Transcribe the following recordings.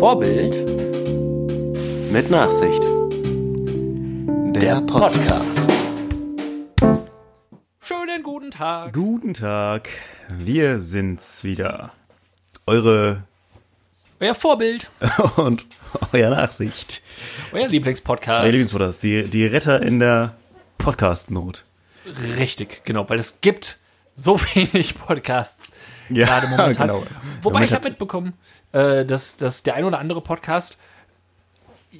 Vorbild Mit Nachsicht. Der Podcast. Schönen guten Tag. Guten Tag. Wir sind's wieder. Eure Euer Vorbild, und euer Nachsicht. euer Lieblingspodcast. Euer Lieblingspodcast. Die, die Retter in der Podcast-Not. Richtig, genau, weil es gibt so wenig Podcasts Ja, gerade momentan. genau. Wobei ich habe mitbekommen, äh, dass, dass der ein oder andere Podcast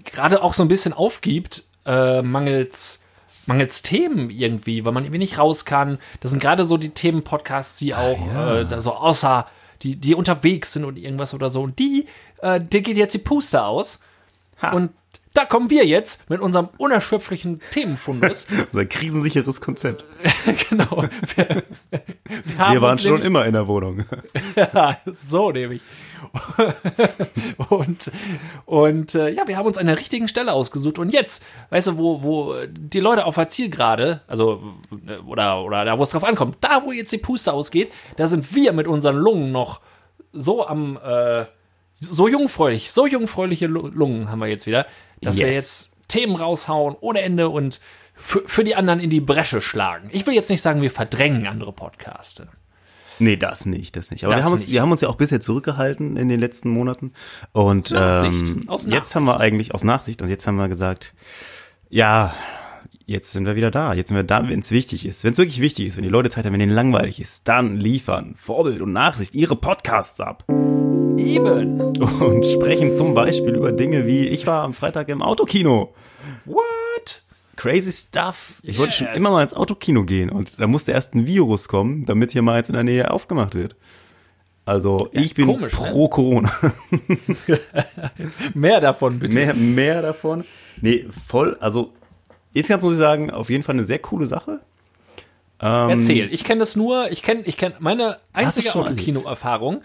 gerade auch so ein bisschen aufgibt, äh, mangels, mangels Themen irgendwie, weil man irgendwie nicht raus kann. Das sind gerade so die Themen-Podcasts, die auch ja. äh, da so außer, die, die unterwegs sind und irgendwas oder so. Und die, äh, dir geht jetzt die Puste aus. Ha. Und da kommen wir jetzt mit unserem unerschöpflichen Themenfundus. Unser krisensicheres Konzept. genau. Wir, wir, Wir waren schon nämlich- immer in der Wohnung. Ja, so nämlich. und und äh, ja, wir haben uns an der richtigen Stelle ausgesucht. Und jetzt, weißt du, wo, wo die Leute auf der Zielgerade, also, äh, oder, oder da, wo es drauf ankommt, da, wo jetzt die Puste ausgeht, da sind wir mit unseren Lungen noch so am, äh, so jungfräulich, so jungfräuliche Lu- Lungen haben wir jetzt wieder, dass wir Yes. jetzt Themen raushauen ohne Ende und für, für die anderen in die Bresche schlagen. Ich will jetzt nicht sagen, wir verdrängen andere Podcaste. Nee, das nicht, das nicht. Aber Das wir, haben uns, nicht. wir haben uns ja auch bisher zurückgehalten in den letzten Monaten. Und Nachsicht, ähm, aus jetzt Nachsicht. haben wir eigentlich aus Nachsicht und jetzt haben wir gesagt, ja, jetzt sind wir wieder da. Jetzt sind wir da, wenn es wichtig ist. Wenn es wirklich wichtig ist, wenn die Leute Zeit haben, wenn ihnen langweilig ist, dann liefern Vorbild und Nachsicht ihre Podcasts ab Eben. und sprechen zum Beispiel über Dinge wie, ich war am Freitag im Autokino. What? Crazy stuff. Ich wollte schon Yes. immer mal ins Autokino gehen und da musste erst ein Virus kommen, damit hier mal jetzt in der Nähe aufgemacht wird. Also ich bin komisch, ne? pro Corona. Mehr davon bitte. mehr, mehr davon. Nee, voll. Also insgesamt muss ich sagen, auf jeden Fall eine sehr coole Sache. Ähm, Erzähl. Ich kenne das nur, ich kenne, ich kenne, meine einzige Autokino-Erfahrung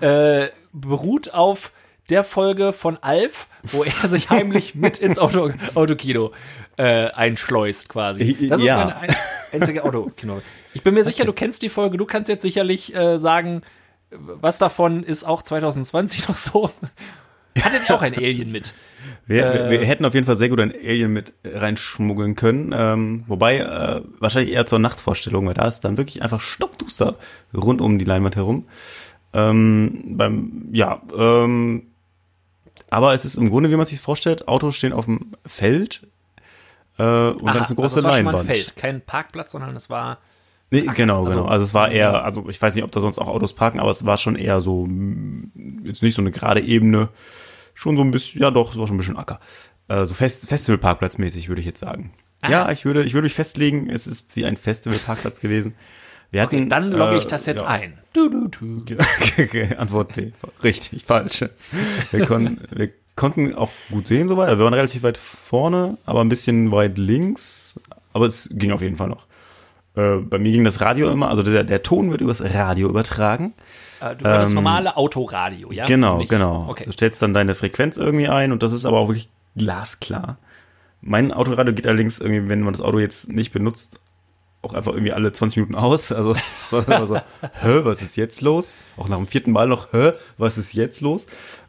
äh, beruht auf der Folge von Alf, wo er sich heimlich mit ins Auto, Autokino äh, einschleust quasi. Das ist Ja. meine ein, einzige Autokino. Ich bin mir sicher, du kennst die Folge, du kannst jetzt sicherlich äh, sagen, was davon ist auch 2020 noch so. Hattet ihr auch ein Alien mit? Wir, Äh. wir hätten auf jeden Fall sehr gut ein Alien mit reinschmuggeln können. Ähm, wobei äh, wahrscheinlich eher zur Nachtvorstellung, weil da ist dann wirklich einfach stockduster rund um die Leinwand herum. Ähm, beim, ja, ähm, aber es ist im Grunde, wie man sich vorstellt, Autos stehen auf dem Feld äh, und dann Aha, ist eine große also es war schon mal Leinwand. ein Feld, kein Parkplatz, sondern es war Nee, genau, also- genau. Also es war eher, also ich weiß nicht, ob da sonst auch Autos parken, aber es war schon eher so, mm, jetzt nicht so eine gerade Ebene, schon so ein bisschen, ja doch, es war schon ein bisschen Acker. Äh, so Fest, Festivalparkplatzmäßig, würde ich jetzt sagen. Ja, ich würde, ich würde mich festlegen, es ist wie ein Festivalparkplatz gewesen. Wir hatten, Okay, dann logge äh, ich das jetzt ja. ein. Du, du, du. Okay, Antwort D. Richtig, falsch. Wir, konnten, wir konnten auch gut sehen soweit. Also wir waren relativ weit vorne, aber ein bisschen weit links. Aber es ging auf jeden Fall noch. Äh, bei mir ging das Radio immer, also der, der Ton wird übers Radio übertragen. Äh, Du hörst das normale Autoradio, ja? Ähm, Genau, Nicht- genau. Okay. Du stellst dann deine Frequenz irgendwie ein und das ist aber auch wirklich glasklar. Mein Autoradio geht allerdings irgendwie, wenn man das Auto jetzt nicht benutzt, auch einfach irgendwie alle 20 Minuten aus. Also es war dann immer so, hä, was ist jetzt los? Auch nach dem vierten Mal noch, hä, was ist jetzt los?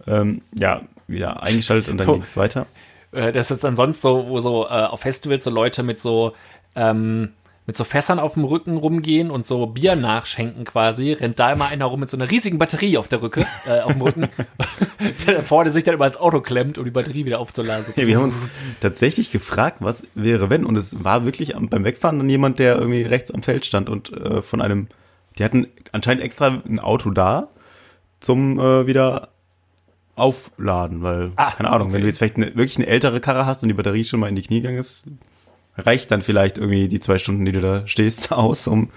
Ähm, ja, wieder eingeschaltet und dann So. ging es weiter. Äh, Das ist dann sonst so, wo so äh, auf Festivals so Leute mit so ähm, mit so Fässern auf dem Rücken rumgehen und so Bier nachschenken quasi, rennt da immer einer rum mit so einer riesigen Batterie auf der Rücke, äh, auf dem Rücken, der da vorne sich dann immer ins Auto klemmt, um die Batterie wieder aufzuladen. Ja, wir haben uns tatsächlich gefragt, was wäre wenn und es war wirklich beim Wegfahren dann jemand, der irgendwie rechts am Feld stand und äh, von einem, die hatten anscheinend extra ein Auto da zum äh, wieder aufladen, weil Ah, keine Ahnung, wenn okay. du jetzt vielleicht eine, wirklich eine ältere Karre hast und die Batterie schon mal in die Knie gegangen ist, reicht dann vielleicht irgendwie die zwei Stunden, die du da stehst, aus, um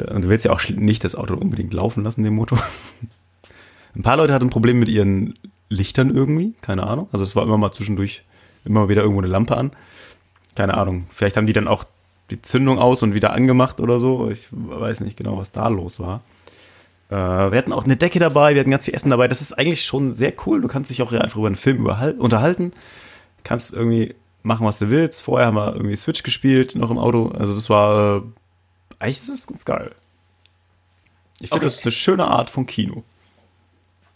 und du willst ja auch nicht das Auto unbedingt laufen lassen, den Motor. Ein paar Leute hatten ein Problem mit ihren Lichtern irgendwie, keine Ahnung. Also es war immer mal zwischendurch immer wieder irgendwo eine Lampe an. Keine Ahnung. Vielleicht haben die dann auch die Zündung aus und wieder angemacht oder so. Ich weiß nicht genau, was da los war. Äh, wir hatten auch eine Decke dabei, wir hatten ganz viel Essen dabei. Das ist eigentlich schon sehr cool. Du kannst dich auch einfach über einen Film unterhalten. Kannst irgendwie machen, was du willst. Vorher haben wir irgendwie Switch gespielt, noch im Auto. Also das war, äh, eigentlich ist es ganz geil. Ich finde, Okay. das ist eine schöne Art von Kino.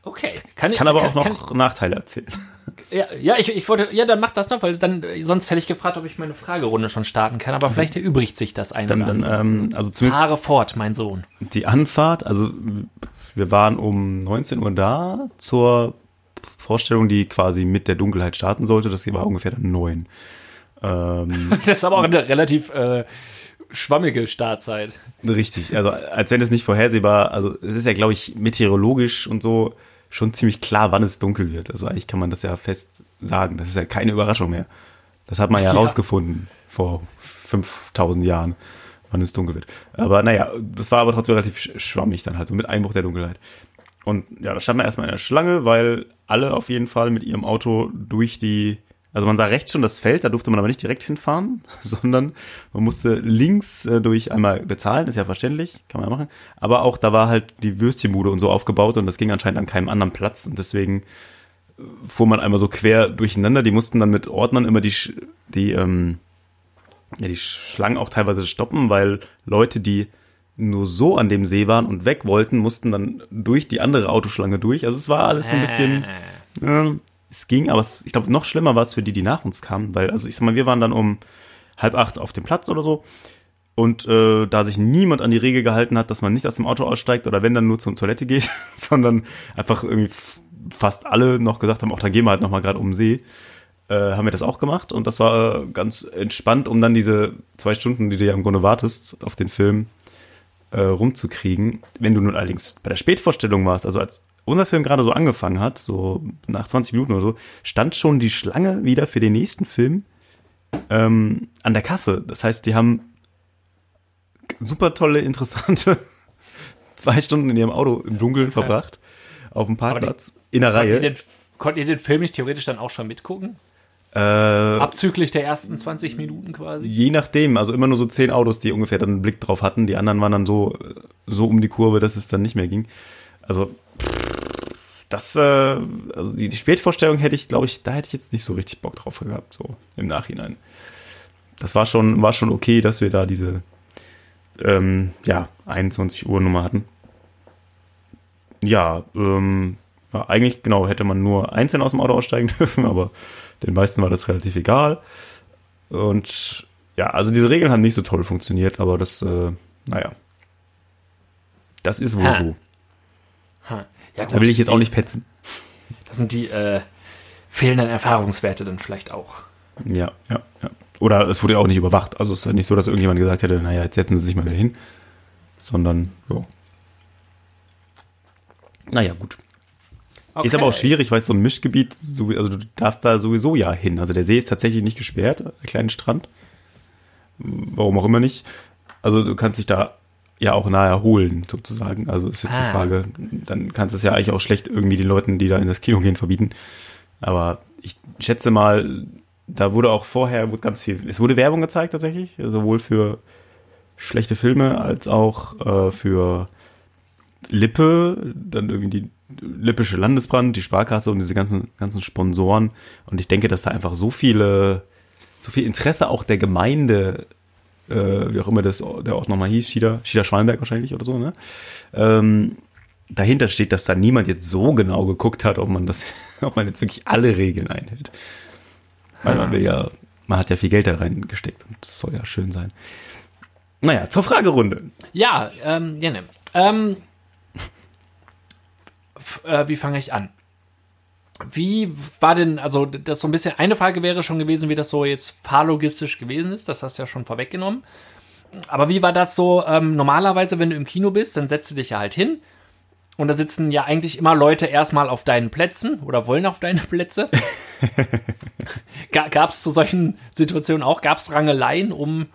Okay. Kann, kann aber auch noch kann, Nachteile erzählen. Ja, ja ich, ich wollte, ja, dann mach das noch, weil dann, sonst hätte ich gefragt, ob ich meine Fragerunde schon starten kann, aber vielleicht erübrigt sich das eine dann, dann, ähm, also zumindest Fahre fort, mein Sohn. Die Anfahrt, also wir waren um 19 Uhr da zur Vorstellung, die quasi mit der Dunkelheit starten sollte. Das war ungefähr dann neun. Ähm, das ist aber auch eine relativ äh, schwammige Startzeit. Richtig, also als wenn es nicht vorhersehbar, also es ist ja, glaube ich, meteorologisch und so schon ziemlich klar, wann es dunkel wird. Also eigentlich kann man das ja fest sagen. Das ist ja keine Überraschung mehr. Das hat man ja, ja. rausgefunden vor 5000 Jahren, wann es dunkel wird. Aber naja, das war aber trotzdem relativ schwammig dann halt, so mit Einbruch der Dunkelheit. Und ja, da stand man erstmal in der Schlange, weil alle auf jeden Fall mit ihrem Auto durch die also man sah rechts schon das Feld, da durfte man aber nicht direkt hinfahren, sondern man musste links äh, durch einmal bezahlen, ist ja verständlich, kann man ja machen. Aber auch da war halt die Würstchenbude und so aufgebaut und das ging anscheinend an keinem anderen Platz und deswegen äh, fuhr man einmal so quer durcheinander. Die mussten dann mit Ordnern immer die, die, ähm, ja, die Schlangen auch teilweise stoppen, weil Leute, die nur so an dem See waren und weg wollten, mussten dann durch die andere Autoschlange durch. Also es war alles ein bisschen, äh, es ging, aber es, ich glaube, noch schlimmer war es für die, die nach uns kamen, weil, also ich sag mal, wir waren dann um halb acht auf dem Platz oder so. Und äh, da sich niemand an die Regel gehalten hat, dass man nicht aus dem Auto aussteigt oder wenn dann nur zur Toilette geht, sondern einfach irgendwie fast alle noch gesagt haben, auch dann gehen wir halt nochmal gerade um den See, äh, haben wir das auch gemacht. Und das war ganz entspannt, um dann diese zwei Stunden, die du ja im Grunde wartest, auf den Film äh, rumzukriegen. Wenn du nun allerdings bei der Spätvorstellung warst, also als unser Film gerade so angefangen hat, so nach 20 Minuten oder so, stand schon die Schlange wieder für den nächsten Film ähm, an der Kasse. Das heißt, die haben super tolle, interessante zwei Stunden in ihrem Auto im Dunkeln verbracht, auf dem Parkplatz, die, in der Reihe. Ihr den, konnt ihr den Film nicht theoretisch dann auch schon mitgucken? Äh, Abzüglich der ersten 20 Minuten quasi? Je nachdem, also immer nur so zehn Autos, die ungefähr dann einen Blick drauf hatten. Die anderen waren dann so, so um die Kurve, dass es dann nicht mehr ging. Also, das, äh, also die, die Spätvorstellung hätte ich, glaube ich, da hätte ich jetzt nicht so richtig Bock drauf gehabt, so im Nachhinein. Das war schon, war schon okay, dass wir da diese, ähm, ja, 21 Uhr Nummer hatten. Ja, ähm, ja, eigentlich, genau, hätte man nur einzeln aus dem Auto aussteigen dürfen, aber den meisten war das relativ egal. Und ja, also diese Regeln haben nicht so toll funktioniert, aber das, äh, naja, das ist wohl ha. so. Ha. Ja, gut, da will ich jetzt auch nicht petzen. Das sind die äh, fehlenden Erfahrungswerte dann vielleicht auch. Ja, ja, ja. Oder es wurde ja auch nicht überwacht. Also es ist ja nicht so, dass irgendjemand gesagt hätte, naja, jetzt setzen Sie sich mal wieder hin. Sondern, ja. Naja, gut. Okay. Ist aber auch schwierig, weil es so ein Mischgebiet, also du darfst da sowieso ja hin. Also der See ist tatsächlich nicht gesperrt, der kleine Strand. Warum auch immer nicht. Also du kannst dich da ja auch nahe erholen, sozusagen. Also ist jetzt ah. die Frage, dann kannst du es ja eigentlich auch schlecht irgendwie den Leuten, die da in das Kino gehen, verbieten. Aber ich schätze mal, da wurde auch vorher wurde ganz viel, es wurde Werbung gezeigt tatsächlich, sowohl für schlechte Filme als auch äh, für Lippe, dann irgendwie die Lippische Landesbrand, die Sparkasse und diese ganzen, ganzen Sponsoren. Und ich denke, dass da einfach so viele, so viel Interesse auch der Gemeinde äh, wie auch immer das, der Ort nochmal hieß, Schieder, Schieder Schwalenberg wahrscheinlich oder so, ne? Ähm, dahinter steht, dass da niemand jetzt so genau geguckt hat, ob man das, ob man jetzt wirklich alle Regeln einhält. Weil man will ja, man hat ja viel Geld da reingesteckt und das soll ja schön sein. Naja, zur Fragerunde. Ja, ähm, ja, ne. Ähm, äh, wie fange ich an? Wie war denn, also das so ein bisschen, eine Frage wäre schon gewesen, wie das so jetzt fahrlogistisch gewesen ist, das hast du ja schon vorweggenommen. Aber wie war das so, ähm, normalerweise, wenn du im Kino bist, dann setzt du dich ja halt hin und da sitzen ja eigentlich immer Leute erstmal auf deinen Plätzen oder wollen auf deine Plätze. Gab es zu solchen Situationen auch, gab es Rangeleien um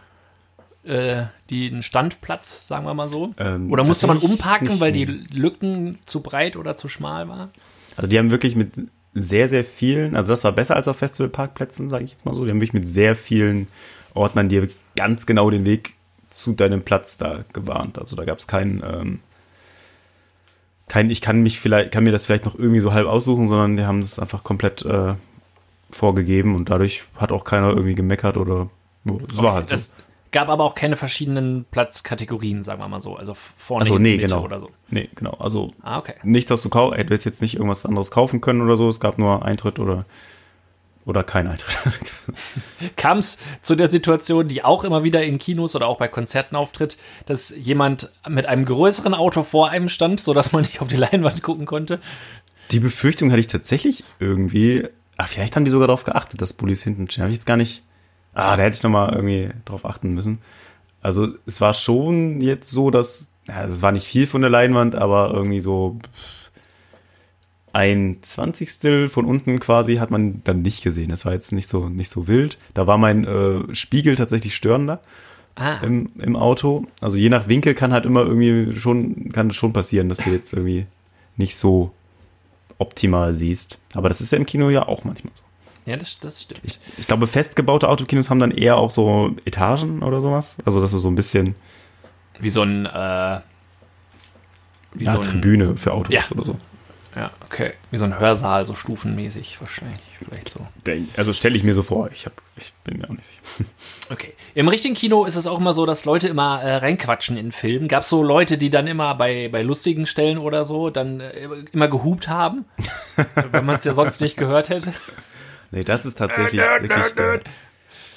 äh, den Standplatz, sagen wir mal so? Ähm, oder musste man umparken, weil die Lücken zu breit oder zu schmal waren? Also die haben wirklich mit sehr, sehr vielen, also das war besser als auf Festivalparkplätzen, sage ich jetzt mal so. Die haben wirklich mit sehr vielen Ordnern dir ganz genau den Weg zu deinem Platz da gewarnt. Also da gab es keinen, ähm, kein, ich kann mich vielleicht, kann mir das vielleicht noch irgendwie so halb aussuchen, sondern die haben das einfach komplett äh, vorgegeben und dadurch hat auch keiner irgendwie gemeckert oder es okay, war halt so. Das, gab aber auch keine verschiedenen Platzkategorien, sagen wir mal so. Also vorne Also nee, genau. oder so. Nee, genau. Also Ah, okay. nichts, was du kaufst. Du hättest jetzt nicht irgendwas anderes kaufen können oder so. Es gab nur Eintritt oder, oder kein Eintritt. Kam es zu der Situation, die auch immer wieder in Kinos oder auch bei Konzerten auftritt, dass jemand mit einem größeren Auto vor einem stand, sodass man nicht auf die Leinwand gucken konnte? Die Befürchtung hatte ich tatsächlich irgendwie. Ach, vielleicht haben die sogar darauf geachtet, dass Bullies hinten stehen. Habe ich jetzt gar nicht. Ah, da hätte ich nochmal irgendwie drauf achten müssen. Also es war schon jetzt so, dass. Ja, also es war nicht viel von der Leinwand, aber irgendwie so ein Zwanzigstel von unten quasi hat man dann nicht gesehen. Das war jetzt nicht so nicht so wild. Da war mein äh, Spiegel tatsächlich störender Ah, im, im Auto. Also je nach Winkel kann halt immer irgendwie schon, kann es schon passieren, dass du jetzt irgendwie nicht so optimal siehst. Aber das ist ja im Kino ja auch manchmal so. Ja, das, das stimmt. Ich, ich glaube, festgebaute Autokinos haben dann eher auch so Etagen oder sowas. Also dass du so ein bisschen Wie so ein, äh, wie ja, so ein, Tribüne für Autos Ja. oder so. Ja, okay. Wie so ein Hörsaal, so stufenmäßig wahrscheinlich, vielleicht so. Also stelle ich mir so vor. Ich, hab, ich bin mir auch nicht sicher. Okay. Im richtigen Kino ist es auch immer so, dass Leute immer äh, reinquatschen in Filmen. Gab es so Leute, die dann immer bei, bei lustigen Stellen oder so dann äh, immer gehupt haben, wenn man es ja sonst nicht gehört hätte? Nee, das ist tatsächlich wirklich der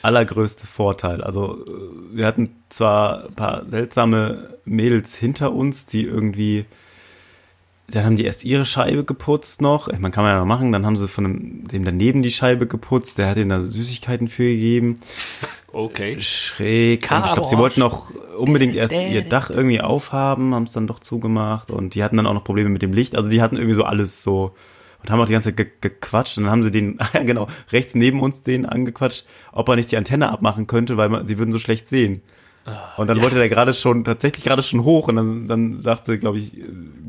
allergrößte Vorteil. Also äh, wir hatten zwar ein paar seltsame Mädels hinter uns, die irgendwie, dann haben die erst ihre Scheibe geputzt noch. Meine, kann man ja noch machen. Dann haben sie von dem, dem daneben die Scheibe geputzt. Der hat ihnen da Süßigkeiten für gegeben. Okay. Schräg. Und ich glaube, sie wollten auch unbedingt erst ihr Dach irgendwie aufhaben, haben es dann doch zugemacht. Und die hatten dann auch noch Probleme mit dem Licht. Also die hatten irgendwie so alles so und haben auch die ganze Zeit ge gequatscht. Und dann haben sie den, ah ja genau, rechts neben uns den angequatscht, ob er nicht die Antenne abmachen könnte, weil man, sie würden so schlecht sehen. Und dann wollte der gerade schon, tatsächlich gerade schon hoch und dann, dann sagte, glaube ich,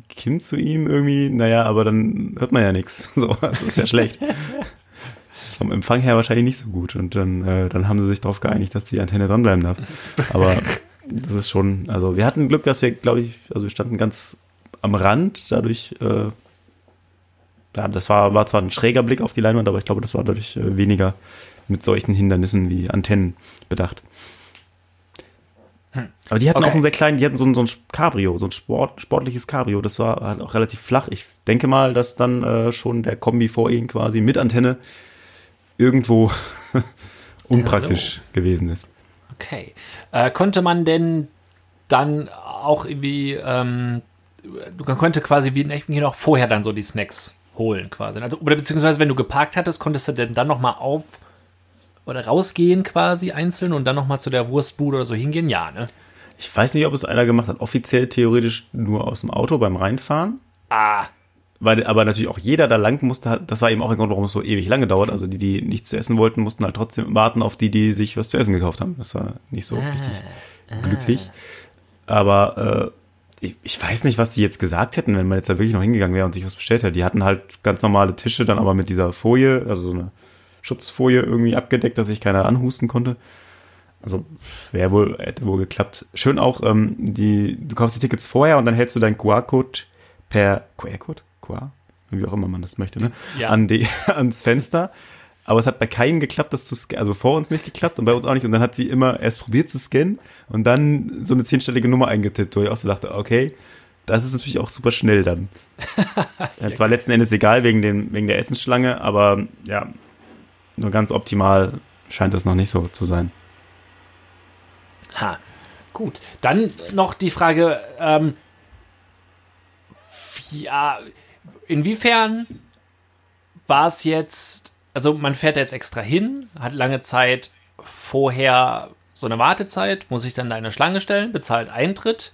Kim zu ihm irgendwie, naja, aber dann hört man ja nichts. So, das ist ja schlecht. Das ist vom Empfang her wahrscheinlich nicht so gut. Und dann, äh, dann haben sie sich darauf geeinigt, dass die Antenne dranbleiben darf. Aber das ist schon, also wir hatten Glück, dass wir, glaube ich, also wir standen ganz am Rand, dadurch, äh, ja, das war, war zwar ein schräger Blick auf die Leinwand, aber ich glaube, das war dadurch äh, weniger mit solchen Hindernissen wie Antennen bedacht. Aber die hatten Okay. auch einen sehr kleinen, die hatten so ein, so ein Cabrio, so ein Sport, sportliches Cabrio. Das war halt auch relativ flach. Ich denke mal, dass dann äh, schon der Kombi vor ihnen quasi mit Antenne irgendwo unpraktisch gewesen ist. Okay. Äh, konnte man denn dann auch irgendwie, ähm, man konnte quasi wie in echten Kino auch vorher dann so die Snacks holen quasi. Also, oder beziehungsweise wenn du geparkt hattest, konntest du denn dann nochmal auf oder rausgehen quasi einzeln und dann nochmal zu der Wurstbude oder so hingehen? Ja, ne? Ich weiß nicht, ob es einer gemacht hat. Offiziell theoretisch nur aus dem Auto beim Reinfahren. Ah, Weil aber natürlich auch jeder da lang musste, hat- das war eben auch ein Grund, warum es so ewig lange dauert. Also die, die nichts zu essen wollten, mussten halt trotzdem warten auf die, die sich was zu essen gekauft haben. Das war nicht so richtig glücklich. Aber äh, ich, ich weiß nicht, was die jetzt gesagt hätten, wenn man jetzt da wirklich noch hingegangen wäre und sich was bestellt hätte. Die hatten halt ganz normale Tische, dann aber mit dieser Folie, also so eine Schutzfolie irgendwie abgedeckt, dass sich keiner anhusten konnte. Also wäre wohl, hätte wohl geklappt. Schön auch, ähm, die, du kaufst die Tickets vorher und dann hältst du deinen QR-Code per QR-Code? QR? Wie auch immer man das möchte, ne? Ja. An die, ans Fenster. Aber es hat bei keinem geklappt, das zu scannen. Also vor uns nicht geklappt und bei uns auch nicht. Und dann hat sie immer erst probiert zu scannen und dann so eine zehnstellige Nummer eingetippt, wo ich auch so dachte, okay, das ist natürlich auch super schnell dann. ja, zwar letzten Endes egal wegen, dem, wegen der Essensschlange, aber ja, nur ganz optimal scheint das noch nicht so zu sein. Ha, gut. Dann noch die Frage, ähm, ja, inwiefern war es jetzt, also man fährt jetzt extra hin, hat lange Zeit vorher so eine Wartezeit, muss sich dann da in eine Schlange stellen, bezahlt Eintritt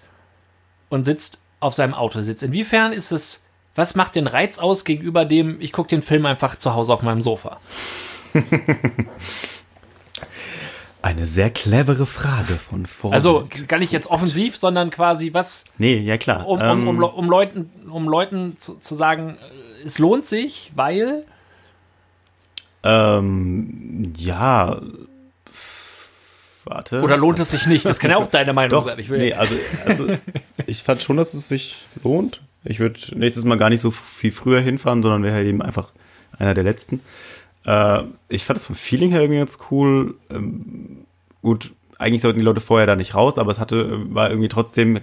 und sitzt auf seinem Autositz. Inwiefern ist es, was macht den Reiz aus gegenüber dem, ich gucke den Film einfach zu Hause auf meinem Sofa? Eine sehr clevere Frage von vorne. Also gar nicht jetzt offensiv, sondern quasi was, nee, ja klar. um, um, Ähm, um, Le- um Leuten, um Leuten zu, zu sagen, äh, es lohnt sich, weil. Ähm, ja, warte. Oder lohnt es sich nicht? Das kann ja auch deine Meinung Doch, sein. Ich will, nee, also, also ich fand schon, dass es sich lohnt. Ich würde nächstes Mal gar nicht so viel früher hinfahren, sondern wäre halt eben einfach einer der letzten. Äh, ich fand das vom Feeling her irgendwie ganz cool. Ähm, gut, eigentlich sollten die Leute vorher da nicht raus, aber es hatte, war irgendwie trotzdem,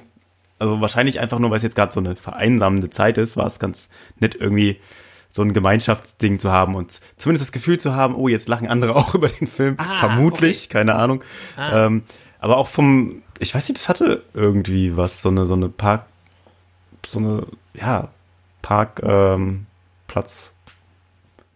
also wahrscheinlich einfach nur, weil es jetzt gerade so eine vereinsamende Zeit ist, war es ganz nett irgendwie so ein Gemeinschaftsding zu haben und zumindest das Gefühl zu haben, oh, jetzt lachen andere auch über den Film. Ah, Vermutlich, keine Ahnung. Ah. Ähm, aber auch vom, ich weiß nicht, das hatte irgendwie was, so eine, so eine Park, so eine, ja, Park, ähm, Platz.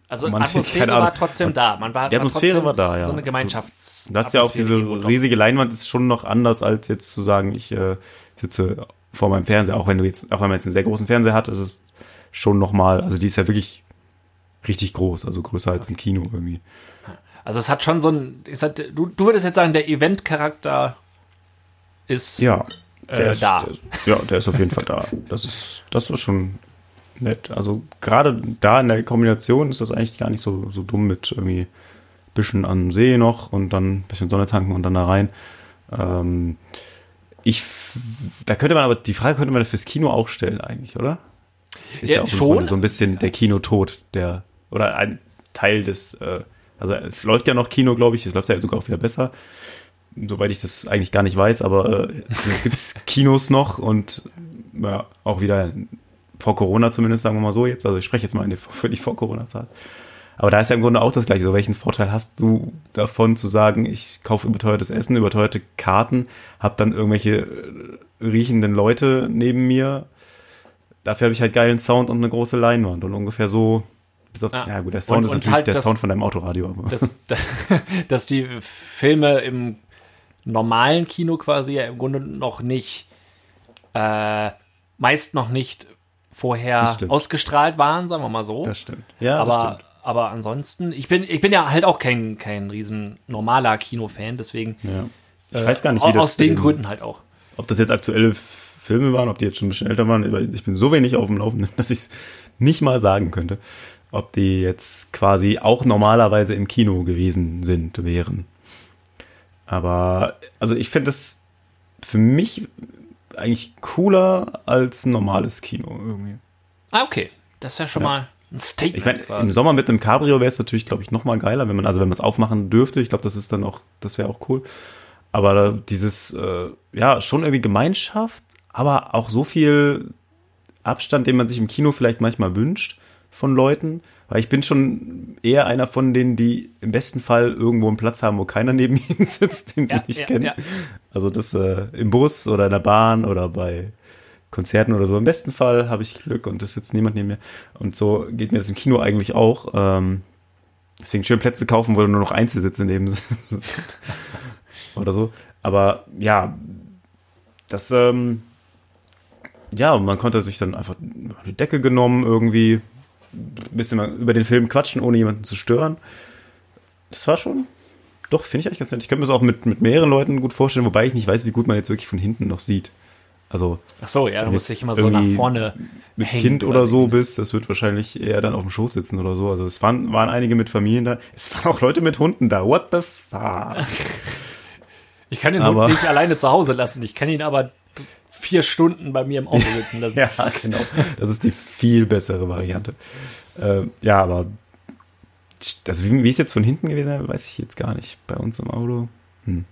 Also Romantik, Atmosphäre war trotzdem da. Man war, Die Atmosphäre trotzdem war da, ja. So eine Gemeinschafts. Du hast ja auch diese riesige Leinwand, ist schon noch anders als jetzt zu sagen, ich äh, sitze vor meinem Fernseher, auch wenn du jetzt, auch wenn man jetzt einen sehr großen Fernseher hat, ist es schon nochmal, also die ist ja wirklich richtig groß, also größer als im Kino irgendwie. Also es hat schon so ein, es hat, du, du würdest jetzt sagen, der Event-Charakter ist Ja, äh, ist, da. Der ist, ja, der ist auf jeden Fall da. Das ist, das ist schon nett. Also gerade da in der Kombination ist das eigentlich gar nicht so, so dumm mit irgendwie bisschen am See noch und dann ein bisschen Sonne tanken und dann da rein. Ähm, ich, da könnte man aber, die Frage könnte man fürs Kino auch stellen eigentlich, oder? Ist Ja, auch im schon. So ein bisschen der Kinotod, der, oder ein Teil des, äh, also es läuft ja noch Kino, glaube ich, es läuft ja sogar auch wieder besser soweit ich das eigentlich gar nicht weiß, aber äh, es gibt Kinos noch und ja, auch wieder vor Corona zumindest, sagen wir mal so jetzt. Also ich spreche jetzt mal in die, für die Vor-Corona-Zeit. Aber da ist ja im Grunde auch das Gleiche. So, welchen Vorteil hast du davon zu sagen, ich kaufe überteuertes Essen, überteuerte Karten, habe dann irgendwelche äh, riechenden Leute neben mir. Dafür habe ich halt geilen Sound und eine große Leinwand und ungefähr so. Bis auf, Ah. ja gut, der Sound Und- ist und natürlich halt der das- Sound von deinem Autoradio. Aber. dass, dass die Filme im normalen Kino quasi ja im Grunde noch nicht, äh, meist noch nicht vorher Das ausgestrahlt waren, sagen wir mal so. das stimmt. Ja, das aber, stimmt. aber ansonsten, ich bin, ich bin ja halt auch kein, kein riesen normaler Kinofan, deswegen Ja. Ich äh, weiß gar nicht, wie das aus den Gründen halt auch. ob das jetzt aktuelle Filme waren, ob die jetzt schon ein bisschen älter waren, ich bin so wenig auf dem Laufenden, dass ich es nicht mal sagen könnte, ob die jetzt quasi auch normalerweise im Kino gewesen sind, wären. Aber, also ich finde das für mich eigentlich cooler als ein normales Kino irgendwie. Ah, okay. Das ist ja schon Ja. mal ein Statement. Ich meine, quasi. im Sommer mit einem Cabrio wäre es natürlich, glaube ich, noch mal geiler, wenn man, also wenn man es aufmachen dürfte. Ich glaube, das ist dann auch, das wäre auch cool. Aber dieses, äh, ja, schon irgendwie Gemeinschaft, aber auch so viel Abstand, den man sich im Kino vielleicht manchmal wünscht von Leuten. Weil ich bin schon eher einer von denen, die im besten Fall irgendwo einen Platz haben, wo keiner neben ihnen sitzt, den sie Ja, nicht ja, kennen. ja. Also das äh, im Bus oder in der Bahn oder bei Konzerten oder so. Im besten Fall habe ich Glück und es sitzt niemand neben mir. Und so geht mir das im Kino eigentlich auch. Ähm, deswegen schön Plätze kaufen, wo nur noch Einzelsitze neben sind. oder so. Aber ja, das, ähm, ja, man konnte sich dann einfach die Decke genommen, irgendwie ein bisschen über den Film quatschen, ohne jemanden zu stören. Das war schon, doch, finde ich eigentlich ganz nett. Ich könnte mir das auch mit, mit mehreren Leuten gut vorstellen, wobei ich nicht weiß, wie gut man jetzt wirklich von hinten noch sieht. Also Ach so, ja, da wenn musste jetzt ich immer so nach vorne mit hängen Kind oder so bist, das wird wahrscheinlich eher dann auf dem Schoß sitzen oder so. Also es waren, waren einige mit Familien da. Es waren auch Leute mit Hunden da. What the fuck? Ich kann den Aber- Hund nicht alleine zu Hause lassen. Ich kann ihn aber vier Stunden bei mir im Auto sitzen lassen. ja, genau. Das ist die viel bessere Variante. Ähm, ja, aber also wie, wie es jetzt von hinten gewesen wäre, weiß ich jetzt gar nicht. Bei uns im Auto hm.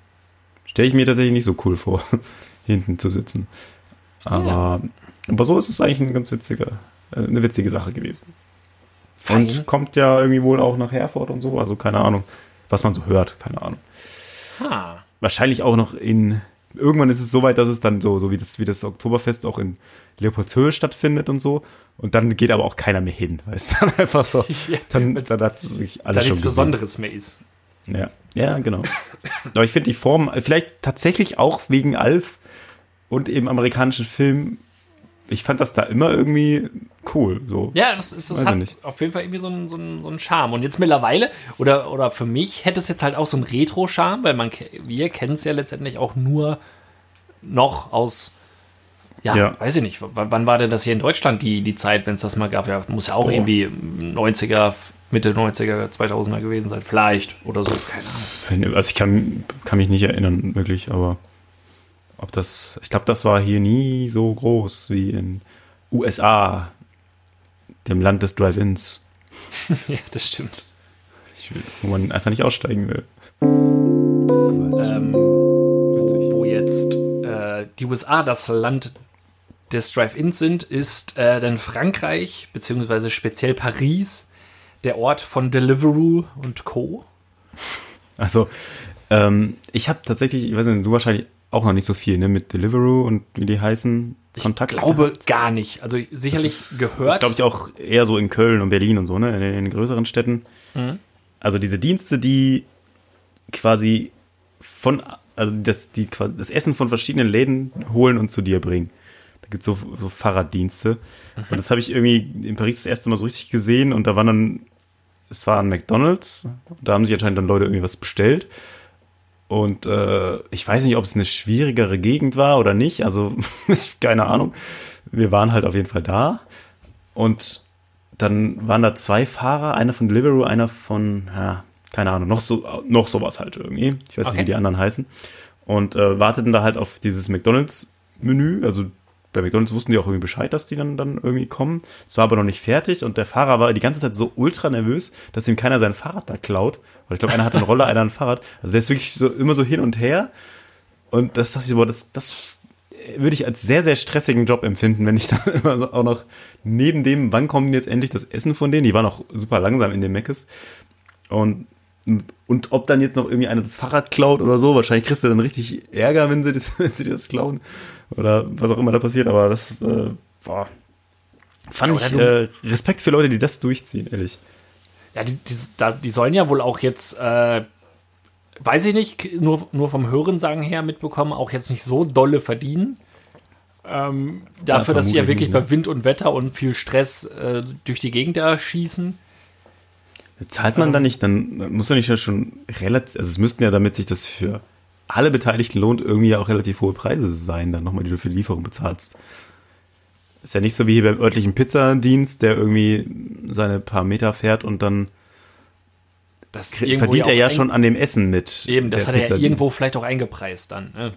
stelle ich mir tatsächlich nicht so cool vor, hinten zu sitzen. Aber, aber so ist es eigentlich eine ganz witzige, äh, eine witzige Sache gewesen. Fein. Und kommt ja irgendwie wohl auch nach Herford und so, also keine Ahnung, was man so hört, keine Ahnung. Ha. Wahrscheinlich auch noch in, irgendwann ist es soweit, dass es dann so, so wie das, wie das Oktoberfest auch in Leopoldshöhe stattfindet und so. Und dann geht aber auch keiner mehr hin, weil es dann einfach so, Ja, dann, hat es wirklich Da alles schon nichts. Besonderes mehr ist. Ja, ja, genau. Aber ich finde die Form, vielleicht tatsächlich auch wegen Alf und eben amerikanischen Film, ich fand das da immer irgendwie cool, so. Ja, das, ist, das Weiß hat nicht. auf jeden Fall irgendwie so einen, so, einen, so einen Charme. Und jetzt mittlerweile, oder, oder für mich, hätte es jetzt halt auch so einen Retro-Charme, weil man, wir kennen es ja letztendlich auch nur noch aus, ja, Ja. weiß ich nicht, wann war denn das hier in Deutschland die, die Zeit, wenn es das mal gab? Ja, muss ja auch Boah. irgendwie 90er, Mitte 90er, 2000er gewesen sein, vielleicht oder so, keine Ahnung. Also ich kann, kann mich nicht erinnern, wirklich, aber ob das, ich glaube, das war hier nie so groß wie in USA, dem Land des Drive-Ins, ja, das stimmt. Ich wo man einfach nicht aussteigen will. Ähm, jetzt äh, die USA das Land des Drive-Ins sind, ist äh, dann Frankreich, beziehungsweise speziell Paris, der Ort von Deliveroo und Co. Also, ähm, ich habe tatsächlich, ich weiß nicht, du wahrscheinlich auch noch nicht so viel, ne, mit Deliveroo und wie die heißen, Kontakt. Ich glaube gehabt. gar nicht. Also sicherlich das ist, gehört. Das glaube ich auch eher so in Köln und Berlin und so, ne, in, in den größeren Städten. Mhm. Also diese Dienste, die quasi von, also das, die, das Essen von verschiedenen Läden holen und zu dir bringen. Da gibt's so, so Fahrraddienste. Mhm. Und das habe ich irgendwie in Paris das erste Mal so richtig gesehen und da waren dann, es war ein McDonalds, da haben sich anscheinend dann Leute irgendwie was bestellt. Und äh, ich weiß nicht, ob es eine schwierigere Gegend war oder nicht. Also, keine Ahnung. Wir waren halt auf jeden Fall da. Und dann waren da zwei Fahrer, einer von Deliveroo, einer von, ja, keine Ahnung, noch so, noch sowas halt irgendwie. Ich weiß okay. nicht, wie die anderen heißen. Und äh, warteten da halt auf dieses McDonalds-Menü. Also bei McDonalds wussten die auch irgendwie Bescheid, dass die dann, dann irgendwie kommen. Es war aber noch nicht fertig und der Fahrer war die ganze Zeit so ultra nervös, dass ihm keiner sein Fahrrad da klaut. Weil ich glaube, einer hat einen Roller, einer ein Fahrrad. Also der ist wirklich so immer so hin und her. Und das dachte ich, boah, das, das würde ich als sehr, sehr stressigen Job empfinden, wenn ich dann immer so auch noch neben dem, wann kommt jetzt endlich das Essen von denen? Die waren auch super langsam in den Meckes. Und, und ob dann jetzt noch irgendwie einer das Fahrrad klaut oder so, wahrscheinlich kriegst du dann richtig Ärger, wenn sie, das, wenn sie das klauen. Oder was auch immer da passiert, aber das, äh, boah, fand ja, ich äh, Respekt für Leute, die das durchziehen, ehrlich. Ja, die, die, die sollen ja wohl auch jetzt, äh, weiß ich nicht, nur, nur vom Hörensagen her mitbekommen, auch jetzt nicht so dolle verdienen. Ähm, dafür, ja, dass sie ja wirklich nicht, ne? bei Wind und Wetter und viel Stress äh, durch die Gegend da schießen. Zahlt man ähm, da nicht, dann muss ja nicht schon relativ, also es müssten ja, damit sich das für alle Beteiligten lohnt, irgendwie ja auch relativ hohe Preise sein, dann nochmal, die du für die Lieferung bezahlst. Ist ja nicht so wie hier beim örtlichen Pizzadienst, der irgendwie seine paar Meter fährt und dann das verdient er ja schon an dem Essen mit. Eben, das hat er ja irgendwo vielleicht auch eingepreist dann. Ne?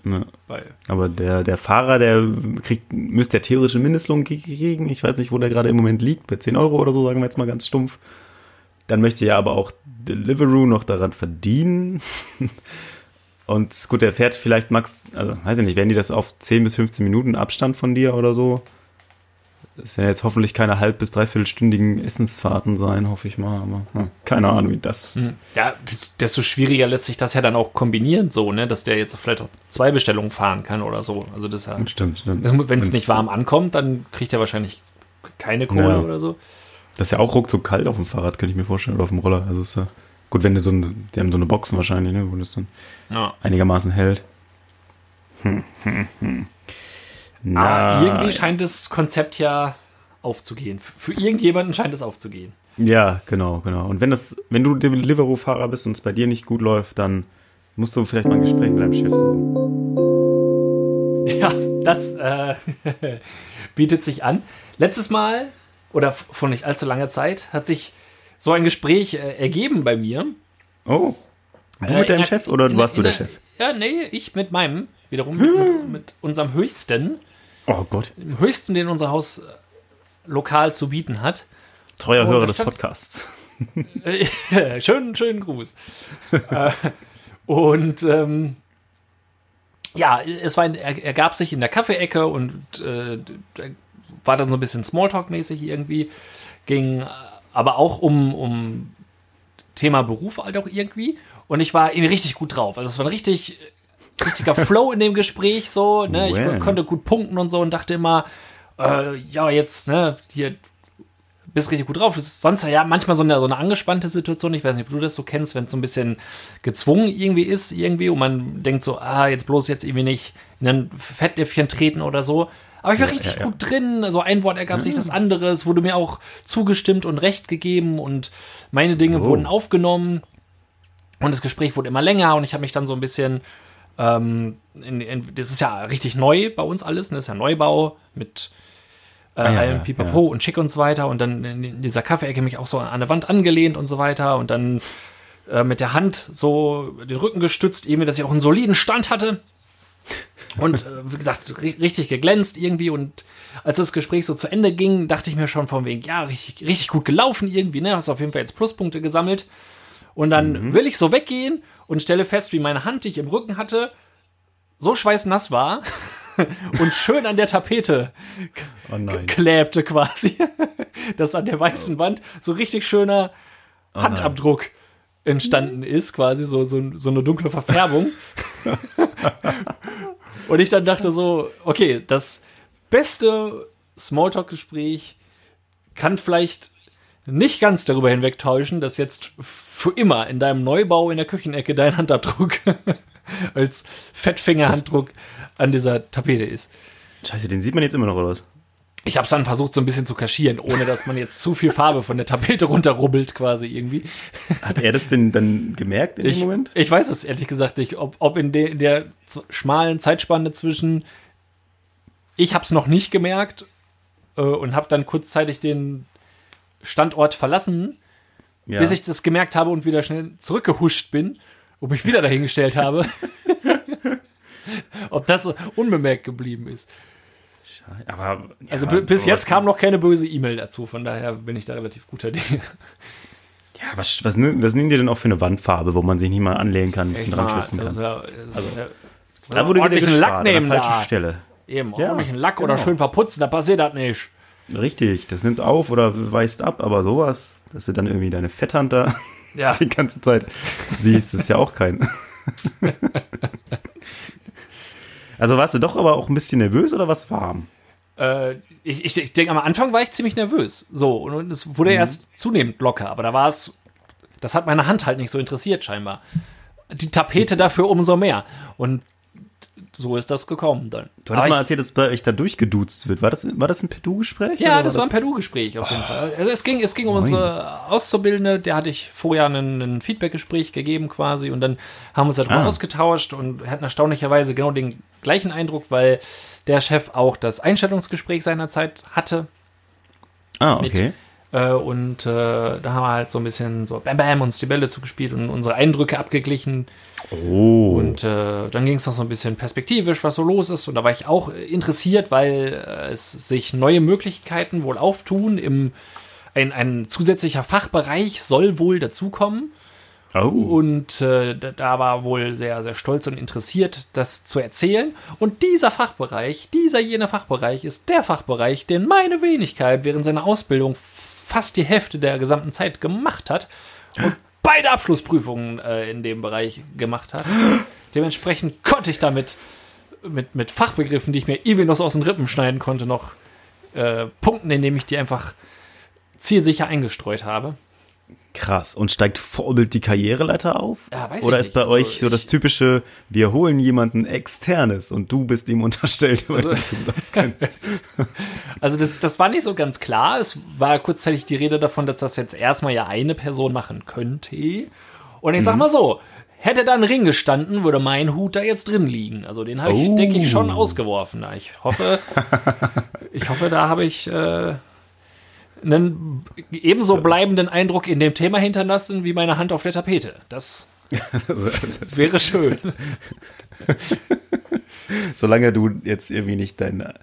Ja. Aber der, der Fahrer, der kriegt, müsste ja theoretische Mindestlohn kriegen. Ich weiß nicht, wo der gerade im Moment liegt, bei 10 Euro oder so, sagen wir jetzt mal ganz stumpf. Dann möchte ja aber auch Deliveroo noch daran verdienen. Und gut, der fährt vielleicht max, also weiß ich nicht, werden die das auf 10 bis 15 Minuten Abstand von dir oder so? Das werden jetzt hoffentlich keine halb- bis dreiviertelstündigen Essensfahrten sein, hoffe ich mal. Aber hm, keine Ahnung, wie das. Hm. Ja, desto schwieriger lässt sich das ja dann auch kombinieren, so, ne, dass der jetzt vielleicht auch zwei Bestellungen fahren kann oder so. Also das ja. Stimmt, stimmt. Wenn es nicht warm ankommt, dann kriegt er wahrscheinlich keine Kohle ja. oder so. Das ist ja auch ruckzuck kalt auf dem Fahrrad, könnte ich mir vorstellen, oder auf dem Roller. Also ist ja gut, wenn du so eine, die haben so eine Boxen wahrscheinlich, ne, wo das dann ja. einigermaßen hält. Hm, hm, hm. Na, ah, irgendwie scheint das Konzept ja aufzugehen. Für irgendjemanden scheint es aufzugehen. Ja, genau, genau. Und wenn das, wenn du Deliveroo-Fahrer bist und es bei dir nicht gut läuft, dann musst du vielleicht mal ein Gespräch mit deinem Chef suchen. Ja, das äh, bietet sich an. Letztes Mal oder vor nicht allzu langer Zeit hat sich so ein Gespräch äh, ergeben bei mir. Oh. Du äh, mit deinem Chef oder in, warst in, du der Chef? Ja, nee, ich mit meinem, wiederum mit, mit, mit, unserem höchsten. Oh Gott. Dem höchsten, den unser Haus äh, lokal zu bieten hat. Treuer Und Hörer des Podcasts. schönen, schönen Gruß. Äh, und ähm, ja, es war, er, ergab sich in der Kaffeeecke und äh, war dann so ein bisschen Smalltalk-mäßig irgendwie. Ging aber auch um, um Thema Beruf halt auch irgendwie. Und ich war irgendwie richtig gut drauf. Also es war ein richtig, richtiger Flow in dem Gespräch so. Ne? Ich konnte gut punkten und so und dachte immer, äh, ja, jetzt, ne, hier bist richtig gut drauf. Das ist sonst ja manchmal so eine, so eine angespannte Situation. Ich weiß nicht, ob du das so kennst, wenn es so ein bisschen gezwungen irgendwie ist, irgendwie, und man denkt so, ah, jetzt bloß jetzt irgendwie nicht in ein Fettnäpfchen treten oder so. Aber ich war ja, richtig ja, ja. gut drin. Also ein Wort ergab sich das andere. Es wurde mir auch zugestimmt und recht gegeben und meine Dinge oh. wurden aufgenommen. Und das Gespräch wurde immer länger und ich habe mich dann so ein bisschen, ähm, in, in, das ist ja richtig neu bei uns alles, ne? das ist ja Neubau mit äh, ah, ja, allem Pipapo und Schick und so weiter und dann in dieser Kaffeeecke mich auch so an der Wand angelehnt und so weiter und dann äh, mit der Hand so den Rücken gestützt, eben, dass ich auch einen soliden Stand hatte. Und äh, wie gesagt, richtig geglänzt irgendwie. Und als das Gespräch so zu Ende ging, dachte ich mir schon von wegen, ja, richtig, richtig gut gelaufen irgendwie, ne? Hast auf jeden Fall jetzt Pluspunkte gesammelt. Und dann mhm. will ich so weggehen und stelle fest, wie meine Hand, die ich im Rücken hatte, so schweißnass war und schön an der Tapete Oh klebte quasi, dass an der weißen Wand so richtig schöner Handabdruck entstanden ist, quasi so, so, so eine dunkle Verfärbung. und ich dann dachte so, okay, das beste Smalltalk-Gespräch kann vielleicht nicht ganz darüber hinwegtäuschen, dass jetzt für immer in deinem Neubau in der Küchenecke dein Handabdruck als Fettfingerhanddruck an dieser Tapete ist. Scheiße, den sieht man jetzt immer noch, oder was? Ich habe es dann versucht, so ein bisschen zu kaschieren, ohne dass man jetzt zu viel Farbe von der Tapete runterrubbelt, quasi irgendwie. Hat er das denn dann gemerkt in Ich, dem Moment? ich weiß es ehrlich gesagt nicht, ob, ob in, de, in der schmalen Zeitspanne zwischen ich habe es noch nicht gemerkt äh, und habe dann kurzzeitig den Standort verlassen, Ja. bis ich das gemerkt habe und wieder schnell zurückgehuscht bin, ob ich wieder dahingestellt habe. ob das so unbemerkt geblieben ist. Aber, Also ja, bi- bis jetzt kam noch keine böse E-Mail dazu, von daher bin ich da relativ guter Dinge. Ja, was, was, was nehmen die denn auch für eine Wandfarbe, wo man sich nicht mal anlehnen kann, ein bisschen dran schwitzen kann? Also, also, Da wurde wieder gespart, Lack an der nehmen falschen da. Stelle. Eben, Ja, ordentlichen Lack oder genau. schön verputzen, da passiert das nicht. Richtig, das nimmt auf oder weist ab, aber sowas, dass du dann irgendwie deine Fetthand da Ja. die ganze Zeit siehst, ist ja auch kein. also warst du doch aber auch ein bisschen nervös oder was warm? Äh, ich, ich, ich denke, am Anfang war ich ziemlich nervös. So, und, es wurde erst zunehmend locker, aber da war es, das hat meine Hand halt nicht so interessiert, scheinbar. Die Tapete dafür umso mehr. Und so ist das gekommen dann. Du hattest Aber mal erzählt, dass bei euch da durchgeduzt wird. War das, war das ein Per-Du-Gespräch? Ja, das war ein Perdu-Gespräch auf jeden Fall. Also es ging, es ging um Moin. unsere Auszubildende, der hatte ich vorher ein, ein Feedback-Gespräch gegeben quasi und dann haben wir uns darüber Ah. ausgetauscht und hatten erstaunlicherweise genau den gleichen Eindruck, weil der Chef auch das Einstellungsgespräch seinerzeit hatte Ah, okay. äh, und äh, da haben wir halt so ein bisschen so Bam Bam uns die Bälle zugespielt und unsere Eindrücke abgeglichen Oh. und äh, dann ging es noch so ein bisschen perspektivisch, was so los ist. Und da war ich auch interessiert, weil äh, es sich neue Möglichkeiten wohl auftun. Im, ein, ein zusätzlicher Fachbereich soll wohl dazukommen. Oh. Und äh, da- war wohl sehr, sehr stolz und interessiert, das zu erzählen. Und dieser Fachbereich, dieser jener Fachbereich ist der Fachbereich, den meine Wenigkeit während seiner Ausbildung fast die Hälfte der gesamten Zeit gemacht hat. Und beide Abschlussprüfungen äh, in dem Bereich gemacht hat. Dementsprechend konnte ich damit mit, mit Fachbegriffen, die ich mir so aus den Rippen schneiden konnte, noch äh, punkten, indem ich die einfach zielsicher eingestreut habe. Krass. Und steigt Vorbild die Karriereleiter auf? Ja, weiß ich Oder ist nicht. bei Also euch so das ich- typische, wir holen jemanden externes und du bist ihm unterstellt, weil Also- du so auskennst. Also das, das war nicht so ganz klar. Es war kurzzeitig die Rede davon, dass das jetzt erstmal ja eine Person machen könnte. Und ich Mhm. sag mal so, hätte da ein Ring gestanden, würde mein Hut da jetzt drin liegen. Also den habe ich, Oh. denke ich, schon ausgeworfen. Ich hoffe, ich hoffe, da habe ich äh, einen ebenso bleibenden Eindruck in dem Thema hinterlassen wie meine Hand auf der Tapete. Das wäre schön. Solange du jetzt irgendwie nicht deine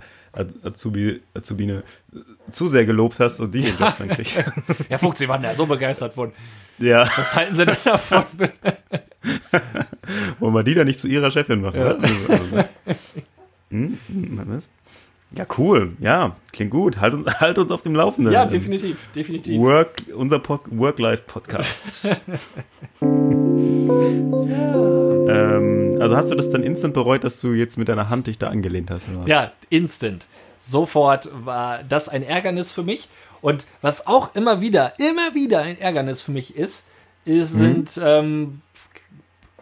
Azubi, Azubine zu sehr gelobt hast und die den Job dann kriegst. Herr Fuchs, Sie waren da so begeistert von. ja, Was halten Sie denn davon? wollen wir die dann nicht zu ihrer Chefin machen? Ja. ne? Also, also, hm? Hm, was? Ja, cool. Ja, klingt gut. Halt uns, halt uns auf dem Laufenden. Ja, definitiv, definitiv. Work, unser Po- Work-Life-Podcast. ähm, also hast du das dann instant bereut, dass du jetzt mit deiner Hand dich da angelehnt hast? Ja, instant. Sofort war das ein Ärgernis für mich. Und was auch immer wieder, immer wieder ein Ärgernis für mich ist, ist sind ähm,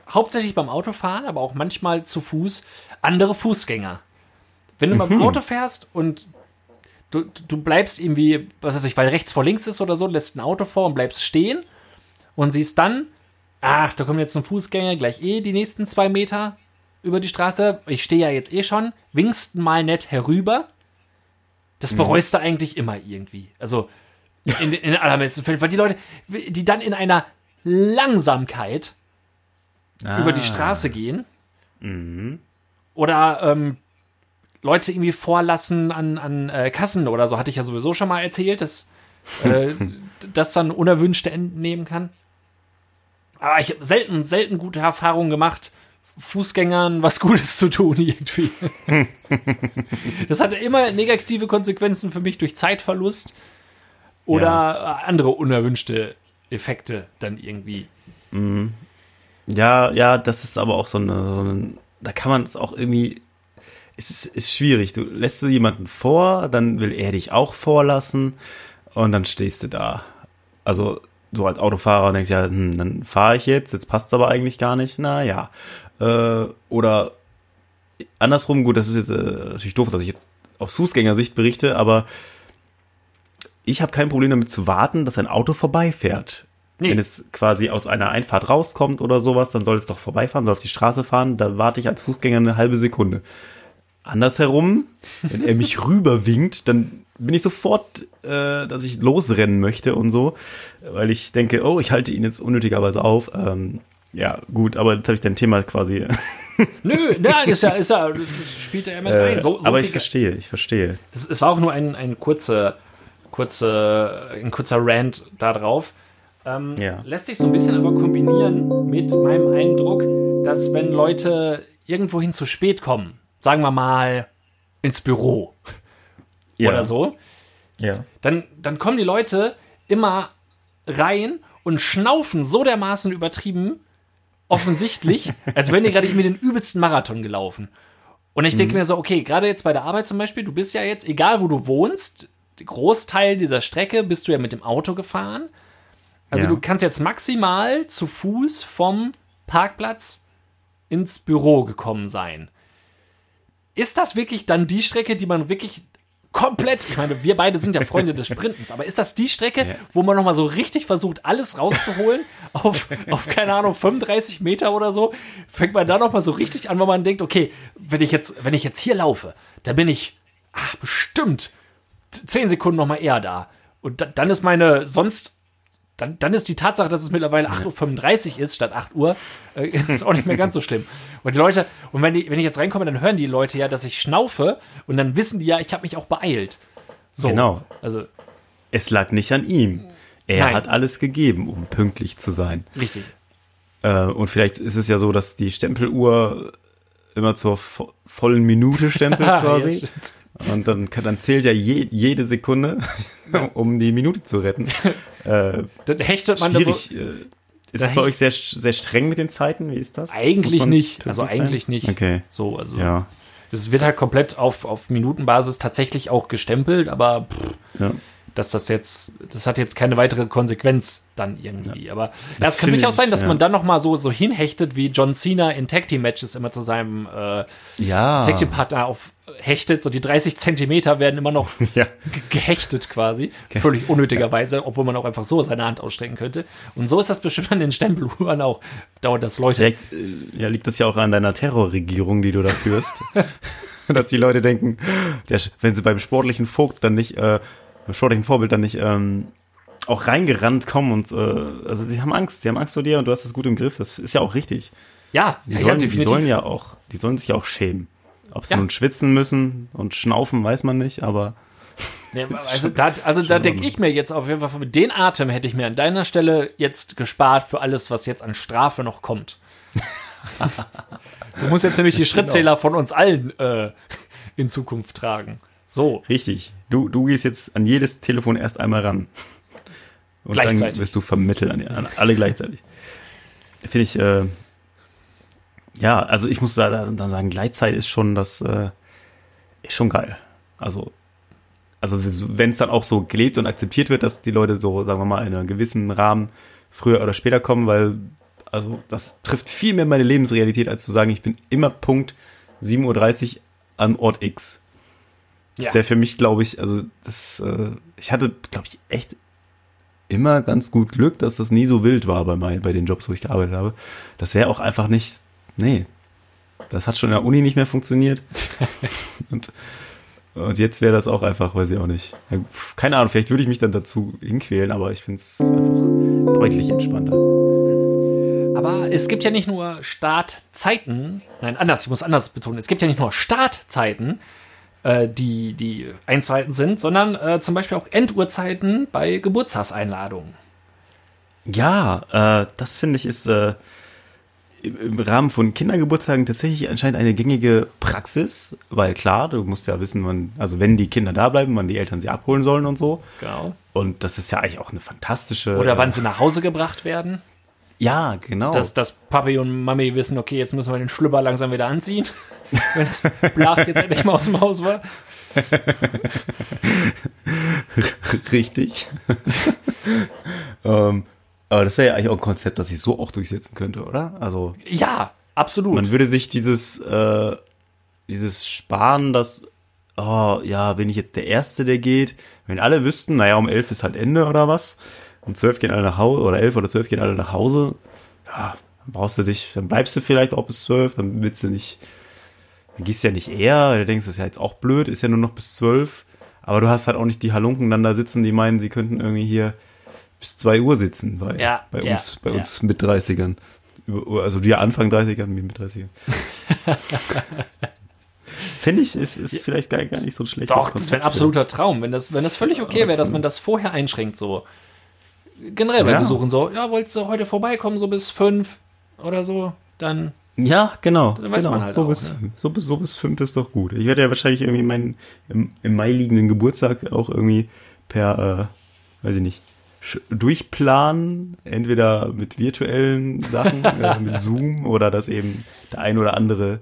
hauptsächlich beim Autofahren, aber auch manchmal zu Fuß andere Fußgänger. Wenn du beim Auto fährst und du, du bleibst irgendwie, was weiß ich, weil rechts vor links ist oder so, lässt ein Auto vor und bleibst stehen und siehst dann, ach, da kommt jetzt ein Fußgänger, gleich eh die nächsten zwei Meter über die Straße. Ich stehe ja jetzt eh schon, winkst mal nett herüber. Das bereust du eigentlich immer irgendwie. Also in, in den allermeisten Fällen, weil die Leute, die dann in einer Langsamkeit über die Ah. Straße gehen oder ähm, Leute irgendwie vorlassen an, an äh, Kassen oder so, hatte ich ja sowieso schon mal erzählt, dass äh, das dann unerwünschte Enden nehmen kann. Aber ich habe selten, selten gute Erfahrungen gemacht Fußgängern was Gutes zu tun irgendwie. das hatte immer negative Konsequenzen für mich durch Zeitverlust oder ja. andere unerwünschte Effekte dann irgendwie. Mhm. Ja, ja, das ist aber auch so eine, so eine da kann man es auch irgendwie, es ist, ist schwierig. Du lässt du jemanden vor, dann will er dich auch vorlassen und dann stehst du da. Also so als Autofahrer denkst ja, hm, dann fahre ich jetzt, jetzt passt es aber eigentlich gar nicht. Naja. Äh, oder andersrum, gut, das ist jetzt äh, natürlich doof, dass ich jetzt aus Fußgängersicht berichte, aber ich habe kein Problem damit zu warten, dass ein Auto vorbeifährt. Nee. Wenn es quasi aus einer Einfahrt rauskommt oder sowas, dann soll es doch vorbeifahren, soll auf die Straße fahren, da warte ich als Fußgänger eine halbe Sekunde. Andersherum, wenn er mich rüberwinkt, dann bin ich sofort, äh, dass ich losrennen möchte und so, weil ich denke, oh, ich halte ihn jetzt unnötigerweise auf. Ähm, ja, gut, aber jetzt habe ich dein Thema quasi. Nö, nein, ist ja, ist ja, das spielt ja mit rein. So, so aber ich verstehe, ich verstehe. Es war auch nur ein, ein kurzer, kurze, ein kurzer Rant da drauf. Ähm, ja. Lässt sich so ein bisschen aber kombinieren mit meinem Eindruck, dass wenn Leute irgendwohin zu spät kommen, sagen wir mal ins Büro ja. oder so, ja. dann, dann kommen die Leute immer rein und schnaufen so dermaßen übertrieben, offensichtlich, als wenn die gerade mir den übelsten Marathon gelaufen. Und ich denke mhm. mir so, okay, gerade jetzt bei der Arbeit zum Beispiel, du bist ja jetzt, egal wo du wohnst, Großteil dieser Strecke bist du ja mit dem Auto gefahren. Also ja. du kannst jetzt maximal zu Fuß vom Parkplatz ins Büro gekommen sein. Ist das wirklich dann die Strecke, die man wirklich komplett, ich meine, wir beide sind ja Freunde des Sprintens, aber ist das die Strecke, ja. wo man nochmal so richtig versucht, alles rauszuholen, auf, auf, keine Ahnung, 35 Meter oder so, fängt man da nochmal so richtig an, wo man denkt, okay, wenn ich jetzt, wenn ich jetzt hier laufe, dann bin ich, ach, bestimmt 10 Sekunden nochmal eher da. Und da, dann ist meine sonst dann, dann ist die Tatsache, dass es mittlerweile 8.35 Uhr ist statt 8 Uhr, äh, ist auch nicht mehr ganz so schlimm. Und die Leute, und wenn, die, wenn ich jetzt reinkomme, dann hören die Leute ja, dass ich schnaufe und dann wissen die ja, ich habe mich auch beeilt. So, genau. Also, es lag nicht an ihm. Er Nein. hat alles gegeben, um pünktlich zu sein. Richtig. Äh, und vielleicht ist es ja so, dass die Stempeluhr immer zur vo vollen Minute stempelt quasi. ja, und dann, dann zählt ja je, jede Sekunde, um die Minute zu retten. Äh, dann hechtet man das so. Äh, ist es bei euch sehr, sehr streng mit den Zeiten? Wie ist das? Eigentlich nicht. Also eigentlich sein? nicht. Okay. So, also. Ja. Es wird halt komplett auf, auf Minutenbasis tatsächlich auch gestempelt, aber pff, ja dass das jetzt, das hat jetzt keine weitere Konsequenz dann irgendwie. Ja. Aber das, das kann durchaus sein, dass ja. man dann noch mal so, so hinhechtet, wie John Cena in Tag Team Matches immer zu seinem äh, ja. Tag Team Partner auf hechtet. So die 30 Zentimeter werden immer noch ja. gehechtet quasi. Völlig unnötigerweise, obwohl man auch einfach so seine Hand ausstrecken könnte. Und so ist das bestimmt an den Stempeluhren auch. Dauert das Leute. Vielleicht äh, ja, liegt das ja auch an deiner Terrorregierung, die du da führst. dass die Leute denken, der, wenn sie beim sportlichen Vogt dann nicht äh, sportlichen Vorbild dann nicht ähm, auch reingerannt kommen und äh, also sie haben Angst, sie haben Angst vor dir und du hast es gut im Griff. Das ist ja auch richtig. Ja, die sollen, ja, die sollen ja auch, die sollen sich ja auch schämen. Ob sie ja. nun schwitzen müssen und schnaufen, weiß man nicht, aber. Nee, also da, also da denke ich mir jetzt auf jeden Fall, den Atem hätte ich mir an deiner Stelle jetzt gespart für alles, was jetzt an Strafe noch kommt. du musst jetzt nämlich die. Schrittzähler von uns allen äh, in Zukunft tragen. So. Richtig. Du, du gehst jetzt an jedes Telefon erst einmal ran. Und dann wirst du vermitteln an, an alle gleichzeitig. Finde ich, äh, ja, also ich muss da, da sagen, Gleitzeit ist schon das, äh, ist schon geil. Also, also wenn es dann auch so gelebt und akzeptiert wird, dass die Leute so, sagen wir mal, in einem gewissen Rahmen früher oder später kommen, weil, also das trifft viel mehr meine Lebensrealität, als zu sagen, ich bin immer Punkt 7.30 Uhr am Ort X. Das ja. wäre für mich, glaube ich, also das, äh, ich hatte, glaube ich, echt immer ganz gut Glück, dass das nie so wild war bei, mein, bei den Jobs, wo ich gearbeitet habe. Das wäre auch einfach nicht, nee, das hat schon in der Uni nicht mehr funktioniert. und, und jetzt wäre das auch einfach, weiß ich auch nicht. Keine Ahnung, vielleicht würde ich mich dann dazu hinquälen, aber ich finde es einfach deutlich entspannter. Aber es gibt ja nicht nur Startzeiten, nein, anders, ich muss anders betonen, es gibt ja nicht nur Startzeiten, äh, die, die einzuhalten sind, sondern äh, zum Beispiel auch Enduhrzeiten bei Geburtstagseinladungen. Ja, äh, das finde ich ist, äh, im Rahmen von Kindergeburtstagen tatsächlich anscheinend eine gängige Praxis, weil klar, du musst ja wissen, wann, also wenn die Kinder da bleiben, wann die Eltern sie abholen sollen und so. Genau. Und das ist ja eigentlich auch eine fantastische. Oder wann sie nach Hause gebracht werden. Ja, genau. Dass, dass Papi und Mami wissen, okay, jetzt müssen wir den Schlüpper langsam wieder anziehen. wenn das Blach jetzt endlich mal aus dem Haus war. Richtig. ähm, aber das wäre ja eigentlich auch ein Konzept, das ich so auch durchsetzen könnte, oder? Also Ja, absolut. man würde sich dieses, äh, dieses Sparen, das, oh ja, bin ich jetzt der Erste, der geht? Wenn alle wüssten, naja, um elf ist halt Ende oder was, um zwölf gehen alle nach Hause, oder elf oder zwölf gehen alle nach Hause, ja, dann brauchst du dich, dann bleibst du vielleicht auch bis zwölf, dann willst du nicht, dann gehst du ja nicht eher, du denkst, das ist ja jetzt auch blöd, ist ja nur noch bis zwölf, aber du hast halt auch nicht die Halunken dann da sitzen, die meinen, sie könnten irgendwie hier bis zwei Uhr sitzen bei, Ja, bei ja, uns, bei ja. uns mit 30ern. Über- Also wir Anfang 30ern, wir mit 30ern. Finde ich, ist, ist vielleicht gar, gar nicht so ein schlechtes Doch, das wäre ein absoluter Traum, wenn das, wenn das völlig okay wäre, dass man das vorher einschränkt, so. Generell bei Ja. Besuchen so, ja, wolltest du heute vorbeikommen, so bis fünf oder so, dann, Ja, genau. Dann weiß genau. man halt so, auch, bis, ne? so, bis, so bis fünf ist doch gut. Ich werde ja wahrscheinlich irgendwie meinen im, im Mai liegenden Geburtstag auch irgendwie per, äh, weiß ich nicht, durchplanen, entweder mit virtuellen Sachen, äh, mit Zoom oder dass eben der ein oder andere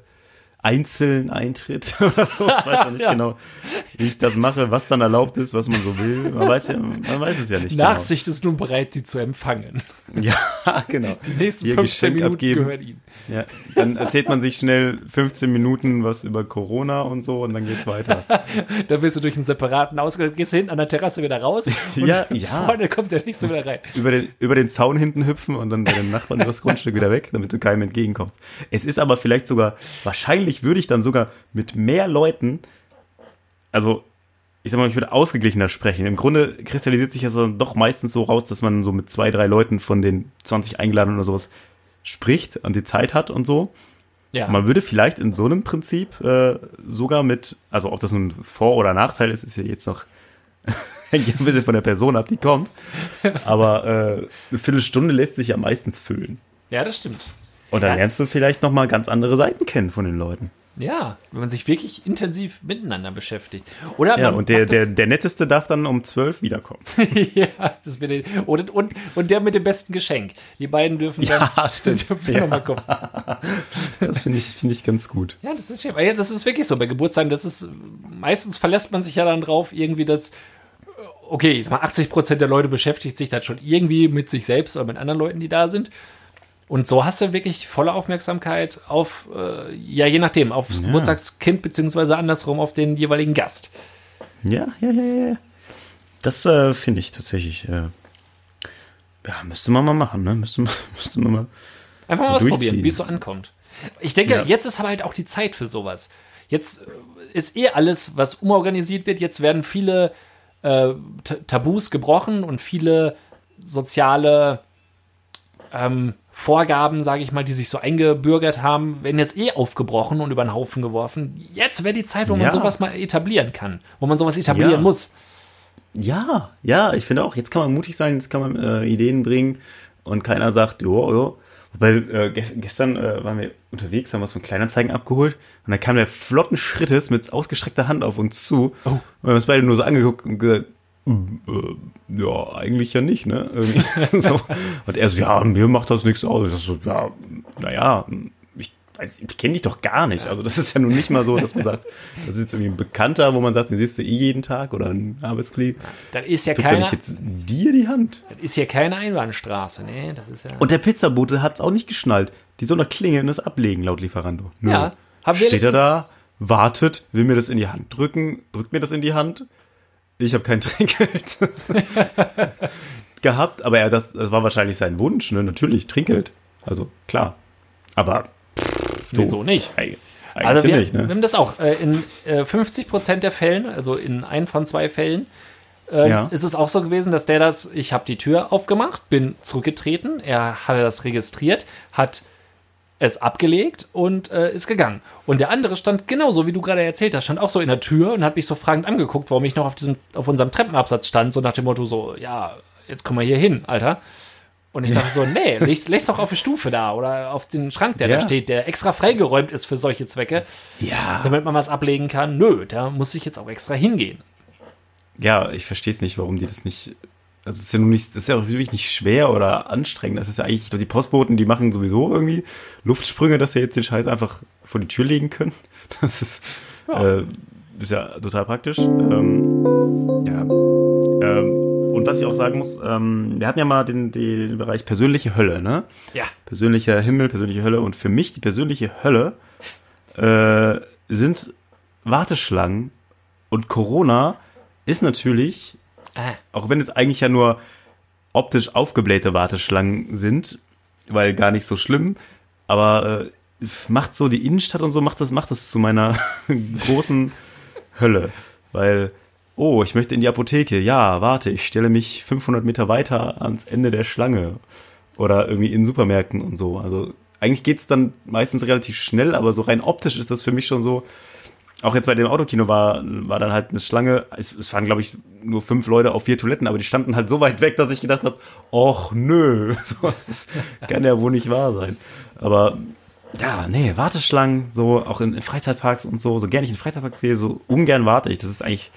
einzeln eintritt oder so. Ich weiß noch nicht Ja. genau, wie ich das mache, was dann erlaubt ist, was man so will. Man weiß ja, man weiß es ja nicht. Nachsicht ist nun bereit, sie zu empfangen. Genau. Ja, genau. Die nächsten Ihr 15 Geschenk Minuten abgeben. gehören ihnen. Ja, dann erzählt man sich schnell 15 Minuten was über Corona und so und dann geht's weiter. Da wirst du durch einen separaten Ausgang, gehst du hinten an der Terrasse wieder raus und Ja, ja. vorne kommt der nächste wieder rein. über, den, über den Zaun hinten hüpfen und dann bei den Nachbarn übers Grundstück wieder weg, damit du keinem entgegenkommst. Es ist aber vielleicht sogar, wahrscheinlich würde ich dann sogar mit mehr Leuten, also ich sag mal, ich würde ausgeglichener sprechen. Im Grunde kristallisiert sich das dann doch meistens so raus, dass man so mit zwei, drei Leuten von den 20 Eingeladenen oder sowas spricht und die Zeit hat und so. Ja. Man würde vielleicht in so einem Prinzip äh, sogar mit, also ob das nun Vor- oder Nachteil ist, ist ja jetzt noch hängt ein bisschen von der Person ab, die kommt. Aber äh, eine Viertelstunde lässt sich ja meistens füllen. ja, das stimmt. Und dann Ja. lernst du vielleicht noch mal ganz andere Seiten kennen von den Leuten. Ja, wenn man sich wirklich intensiv miteinander beschäftigt. Oder Ja, und der, der, der Netteste darf dann um zwölf wiederkommen. ja, das wird und, und, und der mit dem besten Geschenk. Die beiden dürfen dann, Ja, stimmt. dürfen dann Ja. nochmal kommen. Das finde ich, finde ich ganz gut. Ja, das ist schön. Ja, das ist wirklich so bei Geburtstagen. Das ist, meistens verlässt man sich ja dann drauf, irgendwie das, okay, ich sag mal, 80 Prozent der Leute beschäftigt sich dann schon irgendwie mit sich selbst oder mit anderen Leuten, die da sind. Und so hast du wirklich volle Aufmerksamkeit auf, äh, ja, je nachdem, aufs Geburtstagskind beziehungsweise andersrum auf den jeweiligen Gast. Ja, ja, ja, ja. Das äh, finde ich tatsächlich, äh, ja, müsste man mal machen, ne? Müsste man, müsste man mal. Einfach mal ausprobieren, wie es so ankommt. Ich denke, Ja. jetzt ist aber halt auch die Zeit für sowas. Jetzt äh, ist eh alles, was umorganisiert wird. Jetzt werden viele äh, Tabus gebrochen und viele soziale ähm, Vorgaben, sage ich mal, die sich so eingebürgert haben, werden jetzt eh aufgebrochen und über den Haufen geworfen. Jetzt wäre die Zeit, wo man Ja. sowas mal etablieren kann, wo man sowas etablieren Ja. muss. Ja, ja, ich finde auch, jetzt kann man mutig sein, jetzt kann man äh, Ideen bringen und keiner sagt, jo, jo. Wobei, äh, ges gestern äh, waren wir unterwegs, haben was von Kleinanzeigen abgeholt und dann kam der flotten Schrittes mit ausgestreckter Hand auf uns zu. Oh. Und wir haben uns beide nur so angeguckt und gesagt, "Mm, äh, ja, eigentlich ja nicht, ne? So. Und er so, ja, mir macht das nichts aus. Ich so, ja, naja, ich ich kenne dich doch gar nicht. Also das ist ja nun nicht mal so, dass man sagt, das ist jetzt irgendwie ein Bekannter, wo man sagt, den siehst du eh jeden Tag oder ein Arbeitskollege. Das ist ja keine, nicht jetzt dir die Hand? das ist ja keine Einbahnstraße, ne? Das ist ja. Und der Pizzabote hat es auch nicht geschnallt. Die soll noch klingeln und das ablegen, laut Lieferando. Nö. Ja, haben wir Steht er da, wartet, will mir das in die Hand drücken, drückt mir das in die Hand. Ich habe kein Trinkgeld gehabt, aber er, das, das war wahrscheinlich sein Wunsch, ne? Natürlich, Trinkgeld. Also klar. Aber Wieso nicht? Eigentlich, Also wir, wir ne? haben das auch. Äh, in äh, 50 Prozent der Fällen, also in ein von zwei Fällen, äh, Ja. ist es auch so gewesen, dass der das, ich habe die Tür aufgemacht, bin zurückgetreten, er hatte das registriert, hat es abgelegt und äh, ist gegangen. Und der andere stand genauso, wie du gerade erzählt hast, stand auch so in der Tür und hat mich so fragend angeguckt, warum ich noch auf diesem, auf unserem Treppenabsatz stand, so nach dem Motto so, ja, jetzt komm mal hier hin, Alter. Und ich dachte so, nee, leg's, leg's doch auf die Stufe da oder auf den Schrank, der Ja. da steht, der extra freigeräumt ist für solche Zwecke, Ja. damit man was ablegen kann. Nö, da muss ich jetzt auch extra hingehen. Ja, ich verstehe es nicht, warum die das nicht. Also es ist ja nun nicht, das ist ja auch wirklich nicht schwer oder anstrengend. Das ist ja eigentlich, die Postboten, die machen sowieso irgendwie Luftsprünge, dass sie jetzt den Scheiß einfach vor die Tür legen können. Das ist, Ja. äh, ist ja total praktisch. Ähm, ja. Ähm, und was ich auch sagen muss, ähm, wir hatten ja mal den, den Bereich persönliche Hölle, ne? Ja, persönlicher Himmel, persönliche Hölle. Und für mich die persönliche Hölle äh, sind Warteschlangen. Und Corona ist natürlich, Auch wenn es eigentlich ja nur optisch aufgeblähte Warteschlangen sind, weil gar nicht so schlimm, aber äh, macht so die Innenstadt und so, macht das, macht das zu meiner großen Hölle. Weil, oh, ich möchte in die Apotheke. Ja, warte, ich stelle mich 500 Meter weiter ans Ende der Schlange. Oder irgendwie in Supermärkten und so. Also eigentlich geht's dann meistens relativ schnell, aber so rein optisch ist das für mich schon so. Auch jetzt bei dem Autokino war, war dann halt eine Schlange. Es, es waren, glaube ich, nur fünf Leute auf vier Toiletten, aber die standen halt so weit weg, dass ich gedacht habe, och nö, so, das kann ja wohl nicht wahr sein. Aber ja, nee, Warteschlangen, so auch in, in Freizeitparks und so, so gerne ich in Freizeitparks gehe, so ungern warte ich. Das ist eigentlich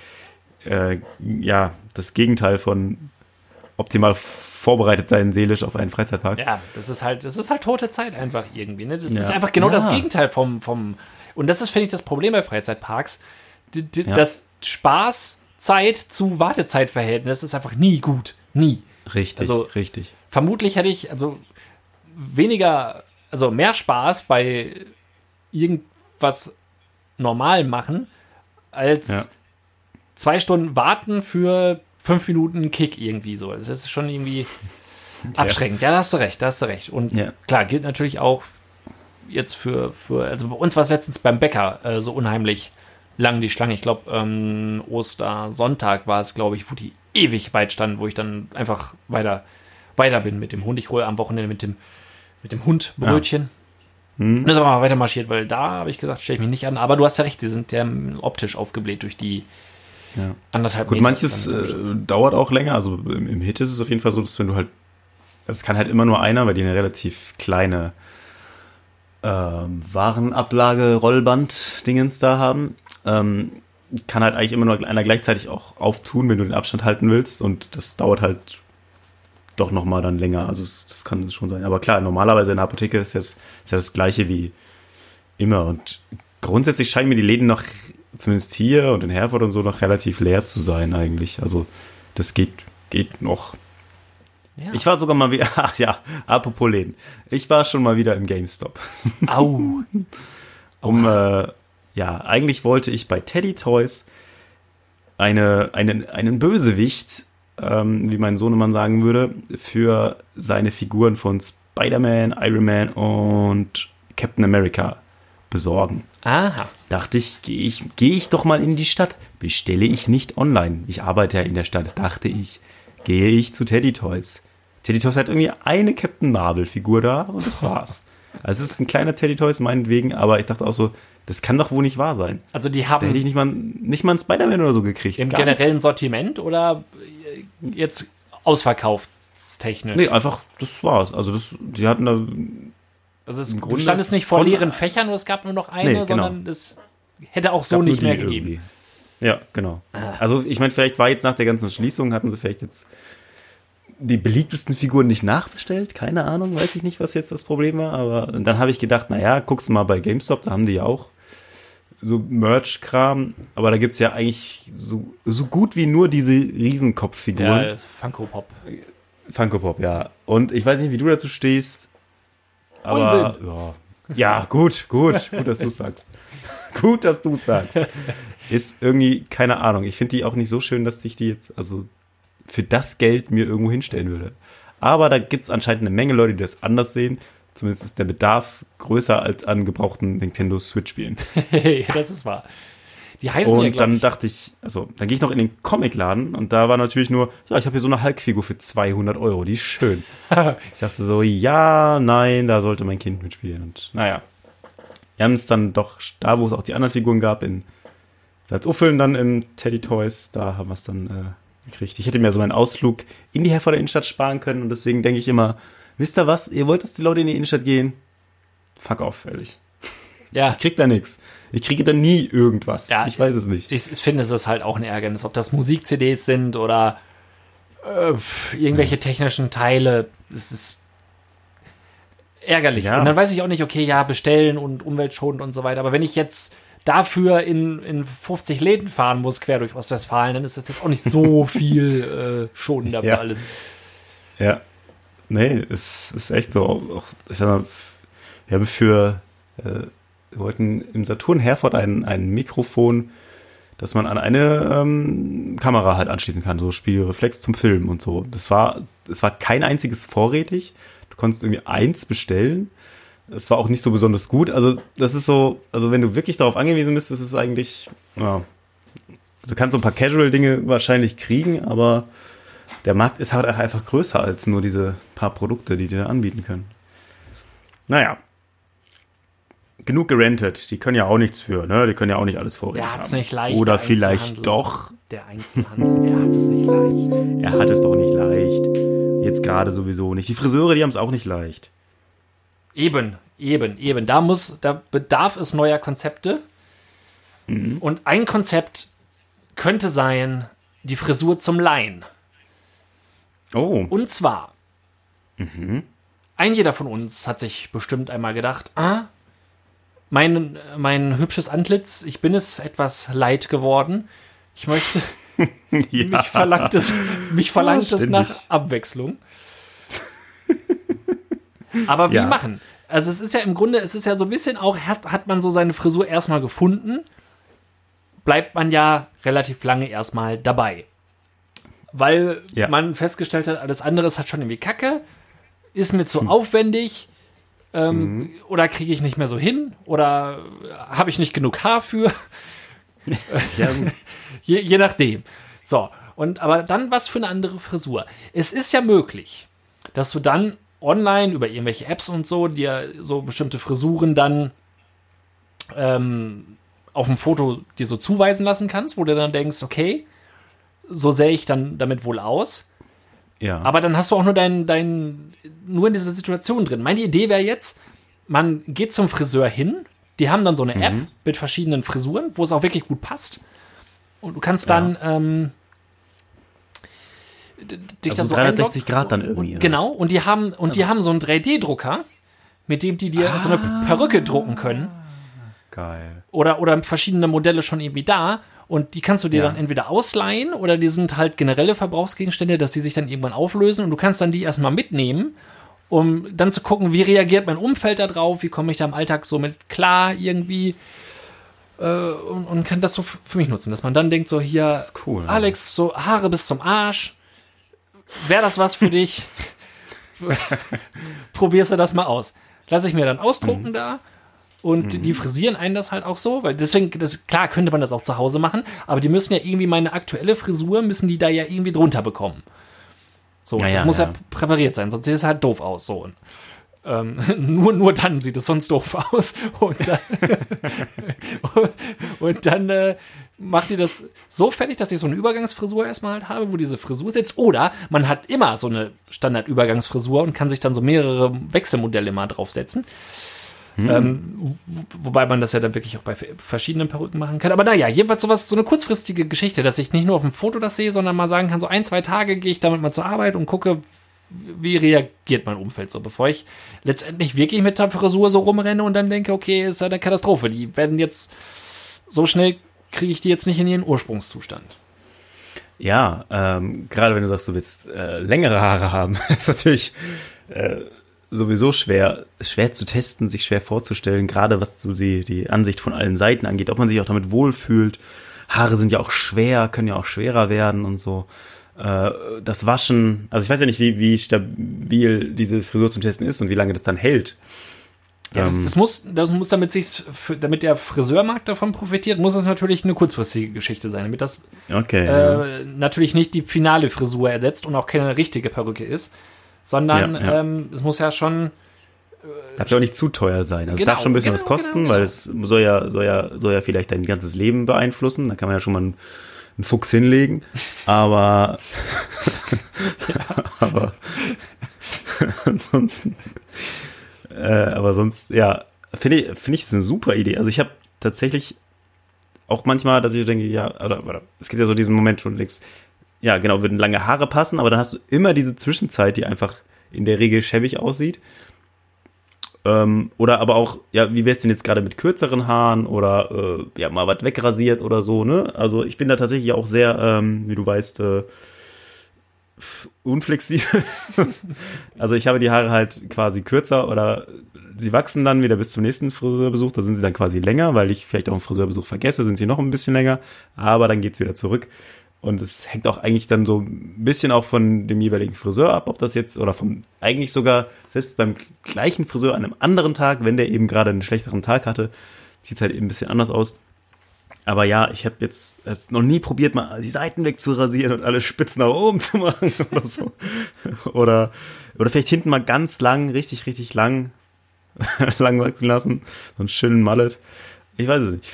äh, ja das Gegenteil von optimal vorbereitet sein seelisch auf einen Freizeitpark. ja, das ist halt, das ist halt tote Zeit einfach irgendwie. Ne? Das Ja. ist einfach genau Ja. das Gegenteil vom, vom. Und das ist, finde ich, das Problem bei Freizeitparks. D Ja. Das Spaßzeit zu Wartezeitverhältnis ist einfach nie gut. Nie. Richtig, Also- richtig. vermutlich hätte ich also weniger, also mehr Spaß bei irgendwas normal machen, als Ja. zwei Stunden warten für fünf Minuten Kick irgendwie so. Also das ist schon irgendwie abschreckend. Ja, da hast du recht, da hast du recht. Und Ja. klar, gilt natürlich auch jetzt für, für also bei uns war es letztens beim Bäcker äh, so unheimlich lang die Schlange. Ich glaube, ähm, Ostersonntag war es, glaube ich, wo die ewig weit standen, wo ich dann einfach weiter, weiter bin mit dem Hund. Ich hole am Wochenende mit dem, mit dem Hund Brötchen. Hm. Und das ist aber mal weiter marschiert, weil da habe ich gesagt, stelle ich mich nicht an. Aber du hast ja recht, die sind ja optisch aufgebläht durch die Ja. anderthalb Gut, Meter. manches dann äh, dauert auch länger. Also im, im Hit ist es auf jeden Fall so, dass wenn du halt, es kann halt immer nur einer, weil die eine relativ kleine ähm, Warenablage, Rollband-Dingens da haben. Ähm, kann halt eigentlich immer nur einer gleichzeitig auch auftun, wenn du den Abstand halten willst. Und das dauert halt doch noch mal dann länger. Also es, das kann schon sein. Aber klar, normalerweise in der Apotheke ist das, ist ja das gleiche wie immer. Und grundsätzlich scheinen mir die Läden noch, zumindest hier und in Herford und so, noch relativ leer zu sein eigentlich. Also das geht, geht noch. Ja. Ich war sogar mal wieder, ach ja, apropos Läden. Ich war schon mal wieder im GameStop. Au. Um, äh, ja, eigentlich wollte ich bei Teddy Toys eine, einen, einen Bösewicht, ähm, wie mein Sohnemann sagen würde, für seine Figuren von Spider-Man, Iron Man und Captain America besorgen. Aha. Dachte ich, gehe ich, geh ich doch mal in die Stadt. Bestelle ich nicht online. Ich arbeite ja in der Stadt. Dachte ich, gehe ich zu Teddy Toys. Teddy Toys hat irgendwie eine Captain Marvel Figur da und das war's. Also es ist ein kleiner Teddy Toys meinetwegen, aber ich dachte auch so, das kann doch wohl nicht wahr sein. Also die Da hätte ich haben nicht mal, nicht mal einen Spider-Man oder so gekriegt. im generellen nichts. Sortiment oder äh, jetzt ausverkaufstechnisch? Nee, einfach, das war's. Also das, die hatten da, also es, Grunde standest nicht vor leeren Fächern und es gab nur noch eine, Nee, genau. sondern es hätte auch so nicht mehr gegeben. irgendwie. Ja, genau. Also ich meine, vielleicht war jetzt nach der ganzen Schließung, hatten sie vielleicht jetzt die beliebtesten Figuren nicht nachbestellt. Keine Ahnung, weiß ich nicht, was jetzt das Problem war. Aber dann habe ich gedacht, naja, guckst mal bei GameStop, da haben die ja auch so Merch-Kram. Aber da gibt's ja eigentlich so, so gut wie nur diese Riesenkopffiguren. Ja, Funko Pop. Funko Pop, ja. Und ich weiß nicht, wie du dazu stehst. Aber ja. ja, gut, gut, gut, dass du sagst. gut, dass du sagst. Ist irgendwie keine Ahnung. Ich finde die auch nicht so schön, dass ich die jetzt also für das Geld mir irgendwo hinstellen würde. Aber da gibt's anscheinend eine Menge Leute, die das anders sehen. Zumindest ist der Bedarf größer als an gebrauchten Nintendo Switch-Spielen. ja, das ist wahr. Die heißen Und ja, dann ich, dachte ich, also dann gehe ich noch in den Comicladen und da war natürlich nur, ja, ich habe hier so eine Hulk-Figur für 200 Euro, die ist schön. ich dachte so, ja, nein, da sollte mein Kind mitspielen. Und naja, wir haben es dann doch da, wo es auch die anderen Figuren gab, in Salzuffeln dann im Teddy Toys, da haben wir es dann äh, gekriegt. Ich hätte mir so meinen Ausflug in die Herforder Innenstadt sparen können und deswegen denke ich immer, wisst ihr was, ihr wollt, dass die Leute in die Innenstadt gehen? Fuck off, ehrlich. Ja. Ich krieg da nichts. Ich kriege da nie irgendwas. Ja, ich weiß es nicht. Ich, finde, es ist halt auch ein Ärgernis, ob das Musik-CDs sind oder äh, irgendwelche technischen Teile. Es ist ärgerlich. Ja. Und dann weiß ich auch nicht, okay, ja, bestellen und umweltschonend und so weiter. Aber wenn ich jetzt dafür in, in 50 Läden fahren muss, quer durch Ostwestfalen, dann ist das jetzt auch nicht so viel äh, schonender für Ja. alles. Ja. Nee, es ist echt so. Auch, ich wir haben für, äh, wir wollten im Saturn Herford ein, ein Mikrofon, das man an eine ähm, Kamera halt anschließen kann, so Spiegelreflex zum Filmen und so. Das war, es war kein einziges vorrätig. Du konntest irgendwie eins bestellen. Es war auch nicht so besonders gut. Also, das ist so, also wenn du wirklich darauf angewiesen bist, ist es eigentlich, ja, du kannst so ein paar Casual-Dinge wahrscheinlich kriegen, aber der Markt ist halt einfach größer als nur diese paar Produkte, die die da anbieten können. Naja. Genug gerentet. Die können ja auch nichts für, ne? Die können ja auch nicht alles vorrätig Der hat's haben. nicht leicht, Oder der vielleicht doch. Der Einzelhandel, er hat es nicht leicht. Er hat es doch nicht leicht. Jetzt gerade sowieso nicht. Die Friseure, die haben es auch nicht leicht. Eben, eben, eben. Da muss, da bedarf es neuer Konzepte. Und ein Konzept könnte sein, die Frisur zum Laien. Oh, Und zwar, ein jeder von uns hat sich bestimmt einmal gedacht, ah, mein, mein hübsches Antlitz, ich bin es etwas leid geworden. Ich möchte, ja. mich verlangt es, mich verlangt es ständig. nach Abwechslung. Aber wie Ja. machen? Also es ist ja im Grunde, es ist ja so ein bisschen auch, hat, hat man so seine Frisur erstmal gefunden, bleibt man ja relativ lange erstmal dabei. Weil Ja. man festgestellt hat, alles andere ist halt schon irgendwie kacke, ist mir Hm. zu aufwendig, ähm, Mhm. oder kriege ich nicht mehr so hin, oder habe ich nicht genug Haar für. ja, Je, je nachdem. So, und aber dann was für eine andere Frisur. Es ist ja möglich, dass du dann online über irgendwelche Apps und so dir so bestimmte Frisuren dann ähm, auf dem Foto dir so zuweisen lassen kannst, wo du dann denkst, okay, so sähe ich dann damit wohl aus. ja. Aber dann hast du auch nur dein, dein, nur in dieser Situation drin. Meine Idee wäre jetzt, man geht zum Friseur hin, die haben dann so eine App mit verschiedenen Frisuren, wo es auch wirklich gut passt. Und du kannst dann ähm, d- dich Also dann so 360 einloggen. Grad dann irgendwie, genau, und die haben, und die haben so einen 3D-Drucker, mit dem die dir so eine Perücke drucken können Geil. oder, oder verschiedene Modelle schon irgendwie da und die kannst du dir Ja. dann entweder ausleihen oder die sind halt generelle Verbrauchsgegenstände, dass die sich dann irgendwann auflösen und du kannst dann die erstmal mitnehmen, um dann zu gucken, wie reagiert mein Umfeld da drauf, wie komme ich da im Alltag so mit klar irgendwie äh, und, und kann das so für mich nutzen, dass man dann denkt so hier, cool. Alex, so Haare bis zum Arsch, wäre das was für dich? Probierst du das mal aus. Lass ich mir dann ausdrucken Mhm. da und die frisieren einen das halt auch so, weil deswegen, das, klar könnte man das auch zu Hause machen, aber die müssen ja irgendwie meine aktuelle Frisur, müssen die da ja irgendwie drunter bekommen. So, Ja, das muss ja. ja. präpariert sein, sonst sieht es halt doof aus. So. Ähm, nur, nur dann sieht es sonst doof aus. Und dann, und dann äh, macht die das so fertig, dass ich so eine Übergangsfrisur erstmal halt habe, wo diese Frisur sitzt. Oder man hat immer so eine Standard-Übergangsfrisur und kann sich dann so mehrere Wechselmodelle mal draufsetzen. Ähm, wo- wobei man das ja dann wirklich auch bei verschiedenen Perücken machen kann. Aber naja, jedenfalls sowas, so eine kurzfristige Geschichte, dass ich nicht nur auf dem Foto das sehe, sondern mal sagen kann, so ein, zwei Tage gehe ich damit mal zur Arbeit und gucke, wie reagiert mein Umfeld so, bevor ich letztendlich wirklich mit der Frisur so rumrenne und dann denke, okay, ist ja eine Katastrophe. Die werden jetzt so schnell kriege ich die jetzt nicht in ihren Ursprungszustand. Ja, ähm, gerade wenn du sagst, du willst äh, längere Haare haben, ist natürlich äh, sowieso schwer, schwer zu testen, sich schwer vorzustellen, gerade was so die, die Ansicht von allen Seiten angeht, ob man sich auch damit wohlfühlt. Haare sind ja auch schwer, können ja auch schwerer werden und so. Äh, das Waschen, also ich weiß ja nicht, wie, wie stabil diese Frisur zum Testen ist und wie lange das dann hält. Ja, das, Ähm. das muss, das muss damit sich, damit der Friseurmarkt davon profitiert, muss es natürlich eine kurzfristige Geschichte sein, damit das Okay. ja. äh, natürlich nicht die finale Frisur ersetzt und auch keine richtige Perücke ist, sondern Ja, ja. Ähm, es muss ja schon Darf ja auch nicht zu teuer sein. Also Genau, es darf schon ein bisschen genau, was kosten, genau, weil genau. es soll ja, soll ja, soll ja vielleicht dein ganzes Leben beeinflussen. Da kann man ja schon mal ein einen Fuchs hinlegen, aber, ja, aber ansonsten, äh, aber sonst, ja, finde ich, finde ich, ist eine super Idee. Also ich habe tatsächlich auch manchmal, dass ich denke, ja, oder, oder es gibt ja so diesen Moment, wo du denkst, ja, genau, würden lange Haare passen, aber dann hast du immer diese Zwischenzeit, die einfach in der Regel schäbig aussieht. Ähm, oder aber auch, ja, wie wär's denn jetzt gerade mit kürzeren Haaren oder äh, ja, mal was wegrasiert oder so, ne? Also ich bin da tatsächlich auch sehr, ähm, wie du weißt, äh, unflexibel. also ich habe die Haare halt quasi kürzer oder sie wachsen dann wieder bis zum nächsten Friseurbesuch, da sind sie dann quasi länger, weil ich vielleicht auch einen Friseurbesuch vergesse, sind sie noch ein bisschen länger, aber dann geht's wieder zurück. Und es hängt auch eigentlich dann so ein bisschen auch von dem jeweiligen Friseur ab, ob das jetzt, oder vom, eigentlich sogar, selbst beim gleichen Friseur an einem anderen Tag, wenn der eben gerade einen schlechteren Tag hatte, sieht halt eben ein bisschen anders aus. Aber ja, ich habe jetzt hab noch nie probiert, mal die Seiten wegzurasieren und alle Spitzen nach oben zu machen oder so. oder, oder vielleicht hinten mal ganz lang, richtig, richtig lang, lang wachsen lassen. So einen schönen Mallet. Ich weiß es nicht.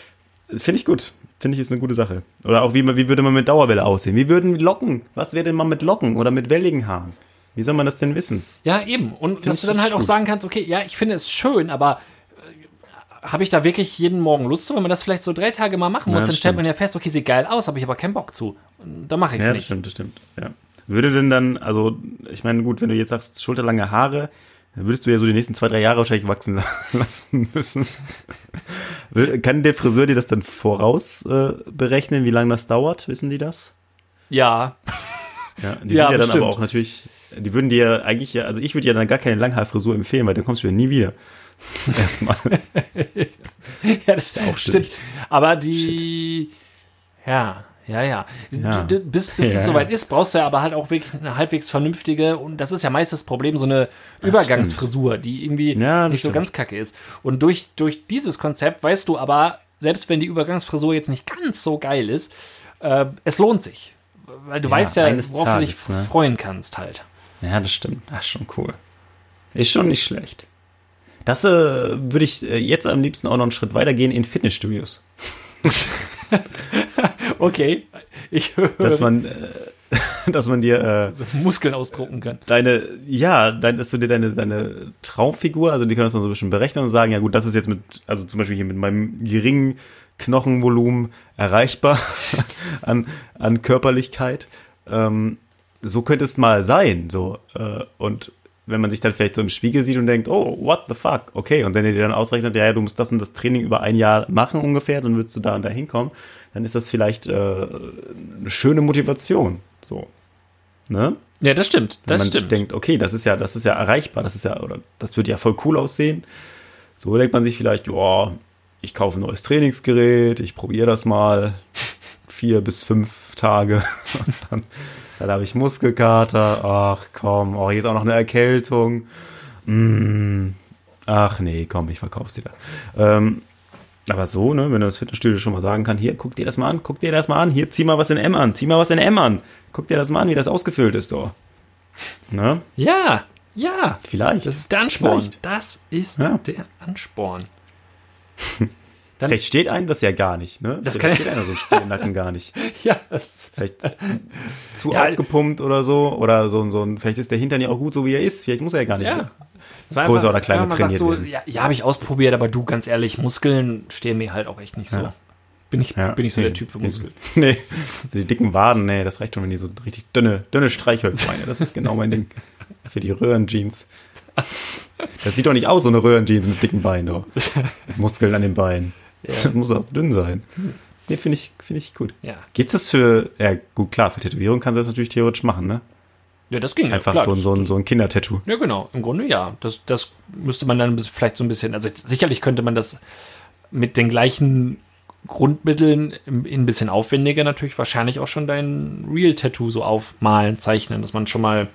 Finde ich gut. Finde ich ist eine gute Sache. Oder auch wie, wie würde man mit Dauerwelle aussehen? Wie würden Locken? Was wäre denn mal mit Locken oder mit welligen Haaren? Wie soll man das denn wissen? Ja, eben. Und dass du dann halt auch gut. sagen kannst, okay, ja, ich finde es schön, aber äh, habe ich da wirklich jeden Morgen Lust zu? Wenn man das vielleicht so drei Tage mal machen muss, ja, dann stellt man ja fest, okay, sieht geil aus, habe ich aber keinen Bock zu. Da mache ich es ja, nicht. Das stimmt, das stimmt. Ja. Würde denn dann, also, ich meine, gut, wenn du jetzt sagst, schulterlange Haare, dann würdest du ja so die nächsten zwei, drei Jahre wahrscheinlich wachsen lassen müssen. Kann der Friseur dir das dann voraus äh, berechnen, wie lange das dauert? Wissen die das? Ja. Ja, die ja, sind ja dann aber auch natürlich, die würden dir eigentlich ja, also ich würde ja dann gar keine Langhaarfrisur empfehlen, weil dann kommst du ja nie wieder. Erstmal. ja, das ist auch stimmt. Aber die, Shit. ja, ja, ja. ja. Du, bis bis ja. es soweit ist, brauchst du ja aber halt auch wirklich eine halbwegs vernünftige, und das ist ja meist das Problem, so eine Ach, Übergangsfrisur, die irgendwie ja, nicht stimmt. so ganz kacke ist. Und durch, durch dieses Konzept weißt du aber, selbst wenn die Übergangsfrisur jetzt nicht ganz so geil ist, äh, es lohnt sich. Weil du weißt ja, worauf Tages, du dich ne? freuen kannst halt. Ja, das stimmt. Ist schon cool. Ist schon nicht schlecht. Das äh, würde ich äh, jetzt am liebsten auch noch einen Schritt weitergehen in Fitnessstudios. okay, ich höre. Dass man, äh, dass man dir äh, so Muskeln ausdrucken kann. Deine, ja, dein, dass du dir deine, deine Traumfigur, also die können das dann so ein bisschen berechnen und sagen, ja gut, das ist jetzt mit, also zum Beispiel hier mit meinem geringen Knochenvolumen erreichbar an, an Körperlichkeit. Ähm, so könnte es mal sein, so äh, und wenn man sich dann vielleicht so im Spiegel sieht und denkt, oh, what the fuck, okay, und wenn ihr dir dann ausrechnet, ja, ja, du musst das und das Training über ein Jahr machen ungefähr, dann würdest du da und da hinkommen, dann ist das vielleicht äh, eine schöne Motivation, so, ne? Ja, das stimmt, das wenn man stimmt. sich denkt, okay, das ist ja, das ist ja erreichbar, das ist ja, oder das wird ja voll cool aussehen, so denkt man sich vielleicht, ja, ich kaufe ein neues Trainingsgerät, ich probiere das mal vier bis fünf Tage und dann dann habe ich Muskelkater. Ach komm, oh, jetzt auch noch eine Erkältung. Mm, ach nee, komm, ich verkauf's da. Ähm, aber so, ne, wenn du das Fitnessstudio schon mal sagen kann, hier, guck dir das mal an, guck dir das mal an, hier, zieh mal was in M an, zieh mal was in M an. Guck dir das mal an, wie das ausgefüllt ist, so. Ne? Ja, ja. Vielleicht. Das ist der Ansporn. Vielleicht. Das ist ja. der Ansporn. Dann, Vielleicht steht einem das ja gar nicht, ne? Das Vielleicht kann steht einer so im Nacken gar nicht. ja, das Vielleicht zu ja, aufgepumpt oder so. Oder so, so ein, vielleicht ist der Hintern ja auch gut, so wie er ist. Vielleicht muss er ja gar nicht ja. Größer oder kleiner trainiert so, Ja, ja habe ich ausprobiert, aber du, ganz ehrlich, Muskeln stehen mir halt auch echt nicht so. Ja. Bin ich, ja, bin ich so nee, der Typ für Muskeln. Nee, die dicken Waden, nee, das reicht schon, wenn die so richtig dünne, dünne Streichholzbeine, das ist genau mein Ding. Für die Röhrenjeans. Das sieht doch nicht aus, so eine Röhrenjeans mit dicken Beinen, oh. Muskeln an den Beinen. Ja. Das muss auch dünn sein. Nee, finde ich, finde ich gut. Ja. Gibt es für, ja gut, klar, für Tätowierung kannst du das natürlich theoretisch machen, ne? Ja, das ging Einfach ja, klar, so, so, so ein Kindertattoo. Ja, genau. Im Grunde ja. Das, das müsste man dann vielleicht so ein bisschen, also sicherlich könnte man das mit den gleichen Grundmitteln ein bisschen aufwendiger natürlich wahrscheinlich auch schon dein Real-Tattoo so aufmalen, zeichnen, dass man schon mal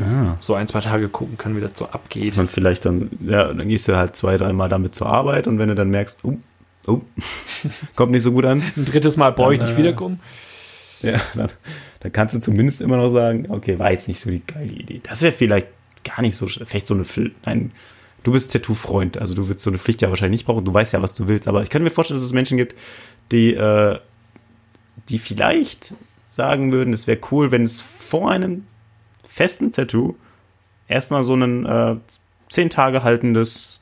ah. so ein, zwei Tage gucken kann, wie das so abgeht. Und vielleicht dann, ja, dann gehst du halt zwei, dreimal damit zur Arbeit und wenn du dann merkst, uh, oh, kommt nicht so gut an. Ein drittes Mal brauche ich nicht äh, wiederkommen. Ja, dann, dann kannst du zumindest immer noch sagen, okay, war jetzt nicht so die geile Idee. Das wäre vielleicht gar nicht so, vielleicht so eine, nein, du bist Tattoo-Freund, also du willst so eine Pflicht ja wahrscheinlich nicht brauchen, du weißt ja, was du willst, aber ich könnte mir vorstellen, dass es Menschen gibt, die, äh, die vielleicht sagen würden, es wäre cool, wenn es vor einem festen Tattoo erstmal so ein äh, zehn Tage haltendes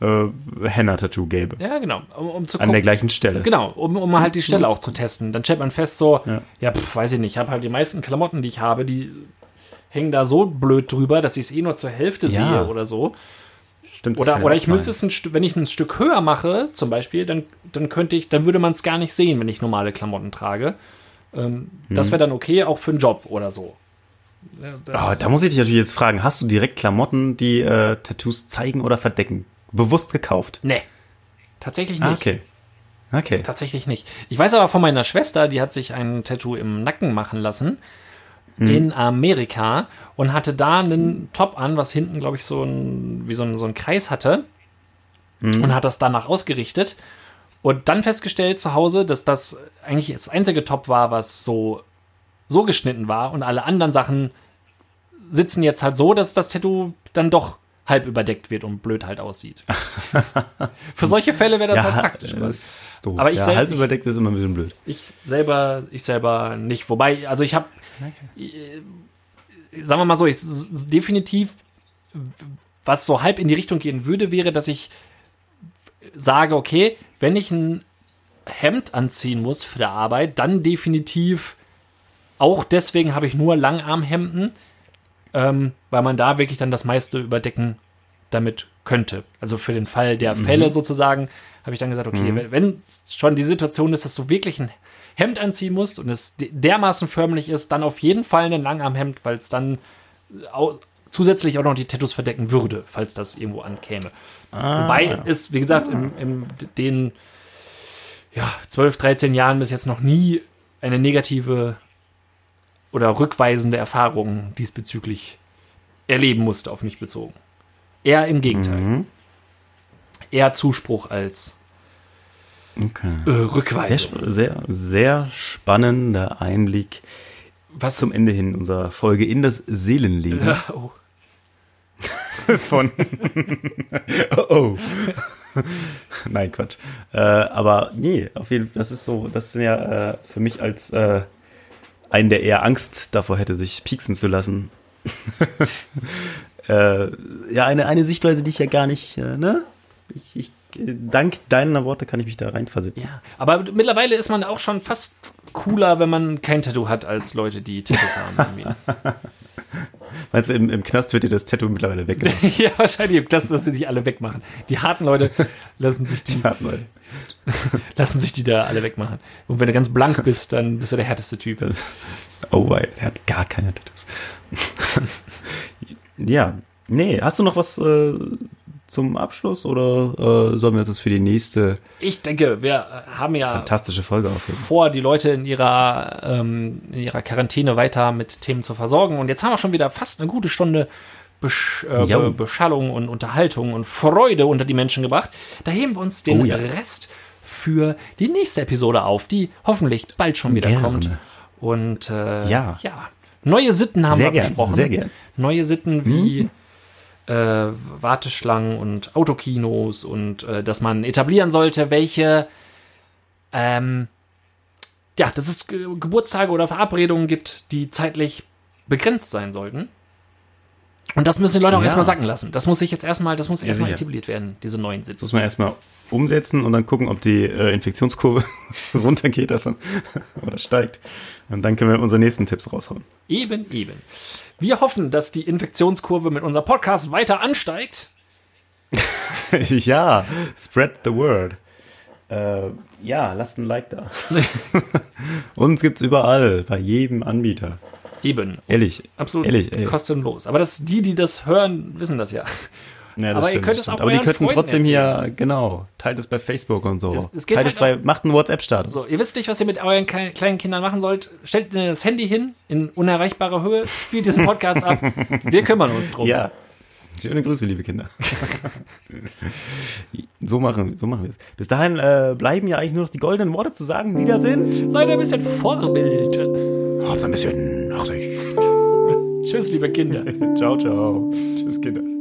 äh, Henna-Tattoo gäbe. Ja, genau. Um, um zu An der gleichen Stelle. Genau, um, um halt die Stelle auch zu testen. Dann stellt man fest, so, Ja. ja, pf, weiß ich nicht, ich habe halt die meisten Klamotten, die ich habe, die hängen da so blöd drüber, dass ich es eh nur zur Hälfte Ja. sehe oder so. Stimmt, das Oder, oder ich müsste es ein Stück, wenn ich ein Stück höher mache, zum Beispiel, dann, dann könnte ich, dann würde man es gar nicht sehen, wenn ich normale Klamotten trage. Ähm, Das Mhm. wäre dann okay, auch für einen Job oder so. Ja, da- Oh, da muss ich dich natürlich jetzt fragen, hast du direkt Klamotten, die äh, Tattoos zeigen oder verdecken? Bewusst gekauft? Nee. Tatsächlich nicht. Ah, okay. Okay. Tatsächlich nicht. Ich weiß aber von meiner Schwester, die hat sich ein Tattoo im Nacken machen lassen in Amerika und hatte da einen Top an, was hinten, glaube ich, so ein, wie so ein, so ein Kreis hatte und hat das danach ausgerichtet und dann festgestellt zu Hause, dass das eigentlich das einzige Top war, was so, so geschnitten war und alle anderen Sachen sitzen jetzt halt so, dass das Tattoo dann doch halb überdeckt wird und blöd halt aussieht. Für solche Fälle wäre das halt praktisch. das ist doof. Aber ich ja, halb überdeckt ist immer ein bisschen blöd. Ich selber, ich selber nicht. Wobei, also ich habe, sagen wir mal so, ich definitiv, was so halb in die Richtung gehen würde, wäre, dass ich sage, okay, wenn ich ein Hemd anziehen muss für die Arbeit, dann definitiv auch deswegen habe ich nur Langarmhemden, ähm, weil man da wirklich dann das meiste überdecken damit könnte. Also für den Fall der Fälle sozusagen habe ich dann gesagt, okay, wenn, wenn schon die Situation ist, dass du wirklich ein Hemd anziehen musst und es de- dermaßen förmlich ist, dann auf jeden Fall ein Langarmhemd, weil es dann au zusätzlich auch noch die Tattoos verdecken würde, falls das irgendwo ankäme. Wobei es, wie gesagt, in, in den ja, 12, 13 Jahren bis jetzt noch nie eine negative oder rückweisende Erfahrung diesbezüglich erleben musste, auf mich bezogen. Eher im Gegenteil. Eher Zuspruch als Okay. äh, Sehr, Rückweisung. sp- sehr, sehr spannender Einblick Was zum Ende hin unserer Folge in das Seelenleben Ja, oh. von. oh, oh. Nein, Quatsch. Äh, aber nee, auf jeden Fall, das ist so, das sind ja äh, für mich als äh, einen, der eher Angst davor hätte, sich pieksen zu lassen. äh, ja, eine, eine Sichtweise, die ich ja gar nicht, äh, ne? Ich, ich, äh, dank deiner Worte kann ich mich da reinversetzen. Ja, aber mittlerweile ist man auch schon fast cooler, wenn man kein Tattoo hat, als Leute, die Tattoos haben. Meinst du, im, im Knast wird dir das Tattoo mittlerweile weggenommen? ja, wahrscheinlich, das, dass sie sich alle wegmachen. Die harten Leute lassen sich die, Ja, Leute. lassen sich die da alle wegmachen. Und wenn du ganz blank bist, dann bist du der härteste Typ. Oh, wei, der hat gar keine Tattoos. ja, nee, hast du noch was äh, zum Abschluss oder äh, sollen wir uns das für die nächste Ich denke, wir haben ja fantastische Folge aufheben? vor, die Leute in ihrer, ähm, in ihrer Quarantäne weiter mit Themen zu versorgen. Und jetzt haben wir schon wieder fast eine gute Stunde Besch äh, Beschallung und Unterhaltung und Freude unter die Menschen gebracht. Da heben wir uns den Oh ja. Rest für die nächste Episode auf, die hoffentlich bald schon wieder Gerne. kommt. Und äh, Ja. ja, neue Sitten haben Sehr wir gern, besprochen. sehr gern. Neue Sitten wie äh, Warteschlangen und Autokinos und äh, dass man etablieren sollte, welche ähm, ja, dass es Ge Geburtstage oder Verabredungen gibt, die zeitlich begrenzt sein sollten. Und das müssen die Leute auch Ja. erstmal sacken lassen. Das muss sich jetzt erstmal, das muss erstmal sicher. etabliert werden, diese neuen Sitten. muss man erstmal umsetzen und dann gucken, ob die äh, Infektionskurve runtergeht davon oder steigt. Und dann können wir unsere nächsten Tipps raushauen. Eben, eben. Wir hoffen, dass die Infektionskurve mit unserem Podcast weiter ansteigt. ja, spread the word. Äh, ja, lasst ein Like da. Uns gibt's überall, bei jedem Anbieter. Eben. Ehrlich. Absolut Ehrlich, ey. kostenlos. Aber das, die, die das hören, wissen das ja. Ja, das Aber ihr stimmt, könnt das es auch. Aber die könnten Freunden trotzdem hier, genau, teilt es bei Facebook und so. Es- es teilt halt es bei, macht einen WhatsApp-Status. So, ihr wisst nicht, was ihr mit euren kle- kleinen Kindern machen sollt. Stellt ihnen das Handy hin, in unerreichbarer Höhe, spielt diesen Podcast ab. Wir kümmern uns drum. Ja. Schöne Grüße, liebe Kinder. so machen, so machen wir es. Bis dahin äh, bleiben ja eigentlich nur noch die goldenen Worte zu sagen, die da sind. Seid ein bisschen Vorbild. Habt ein bisschen Nachsicht. Tschüss, liebe Kinder. ciao, ciao. Tschüss, Kinder.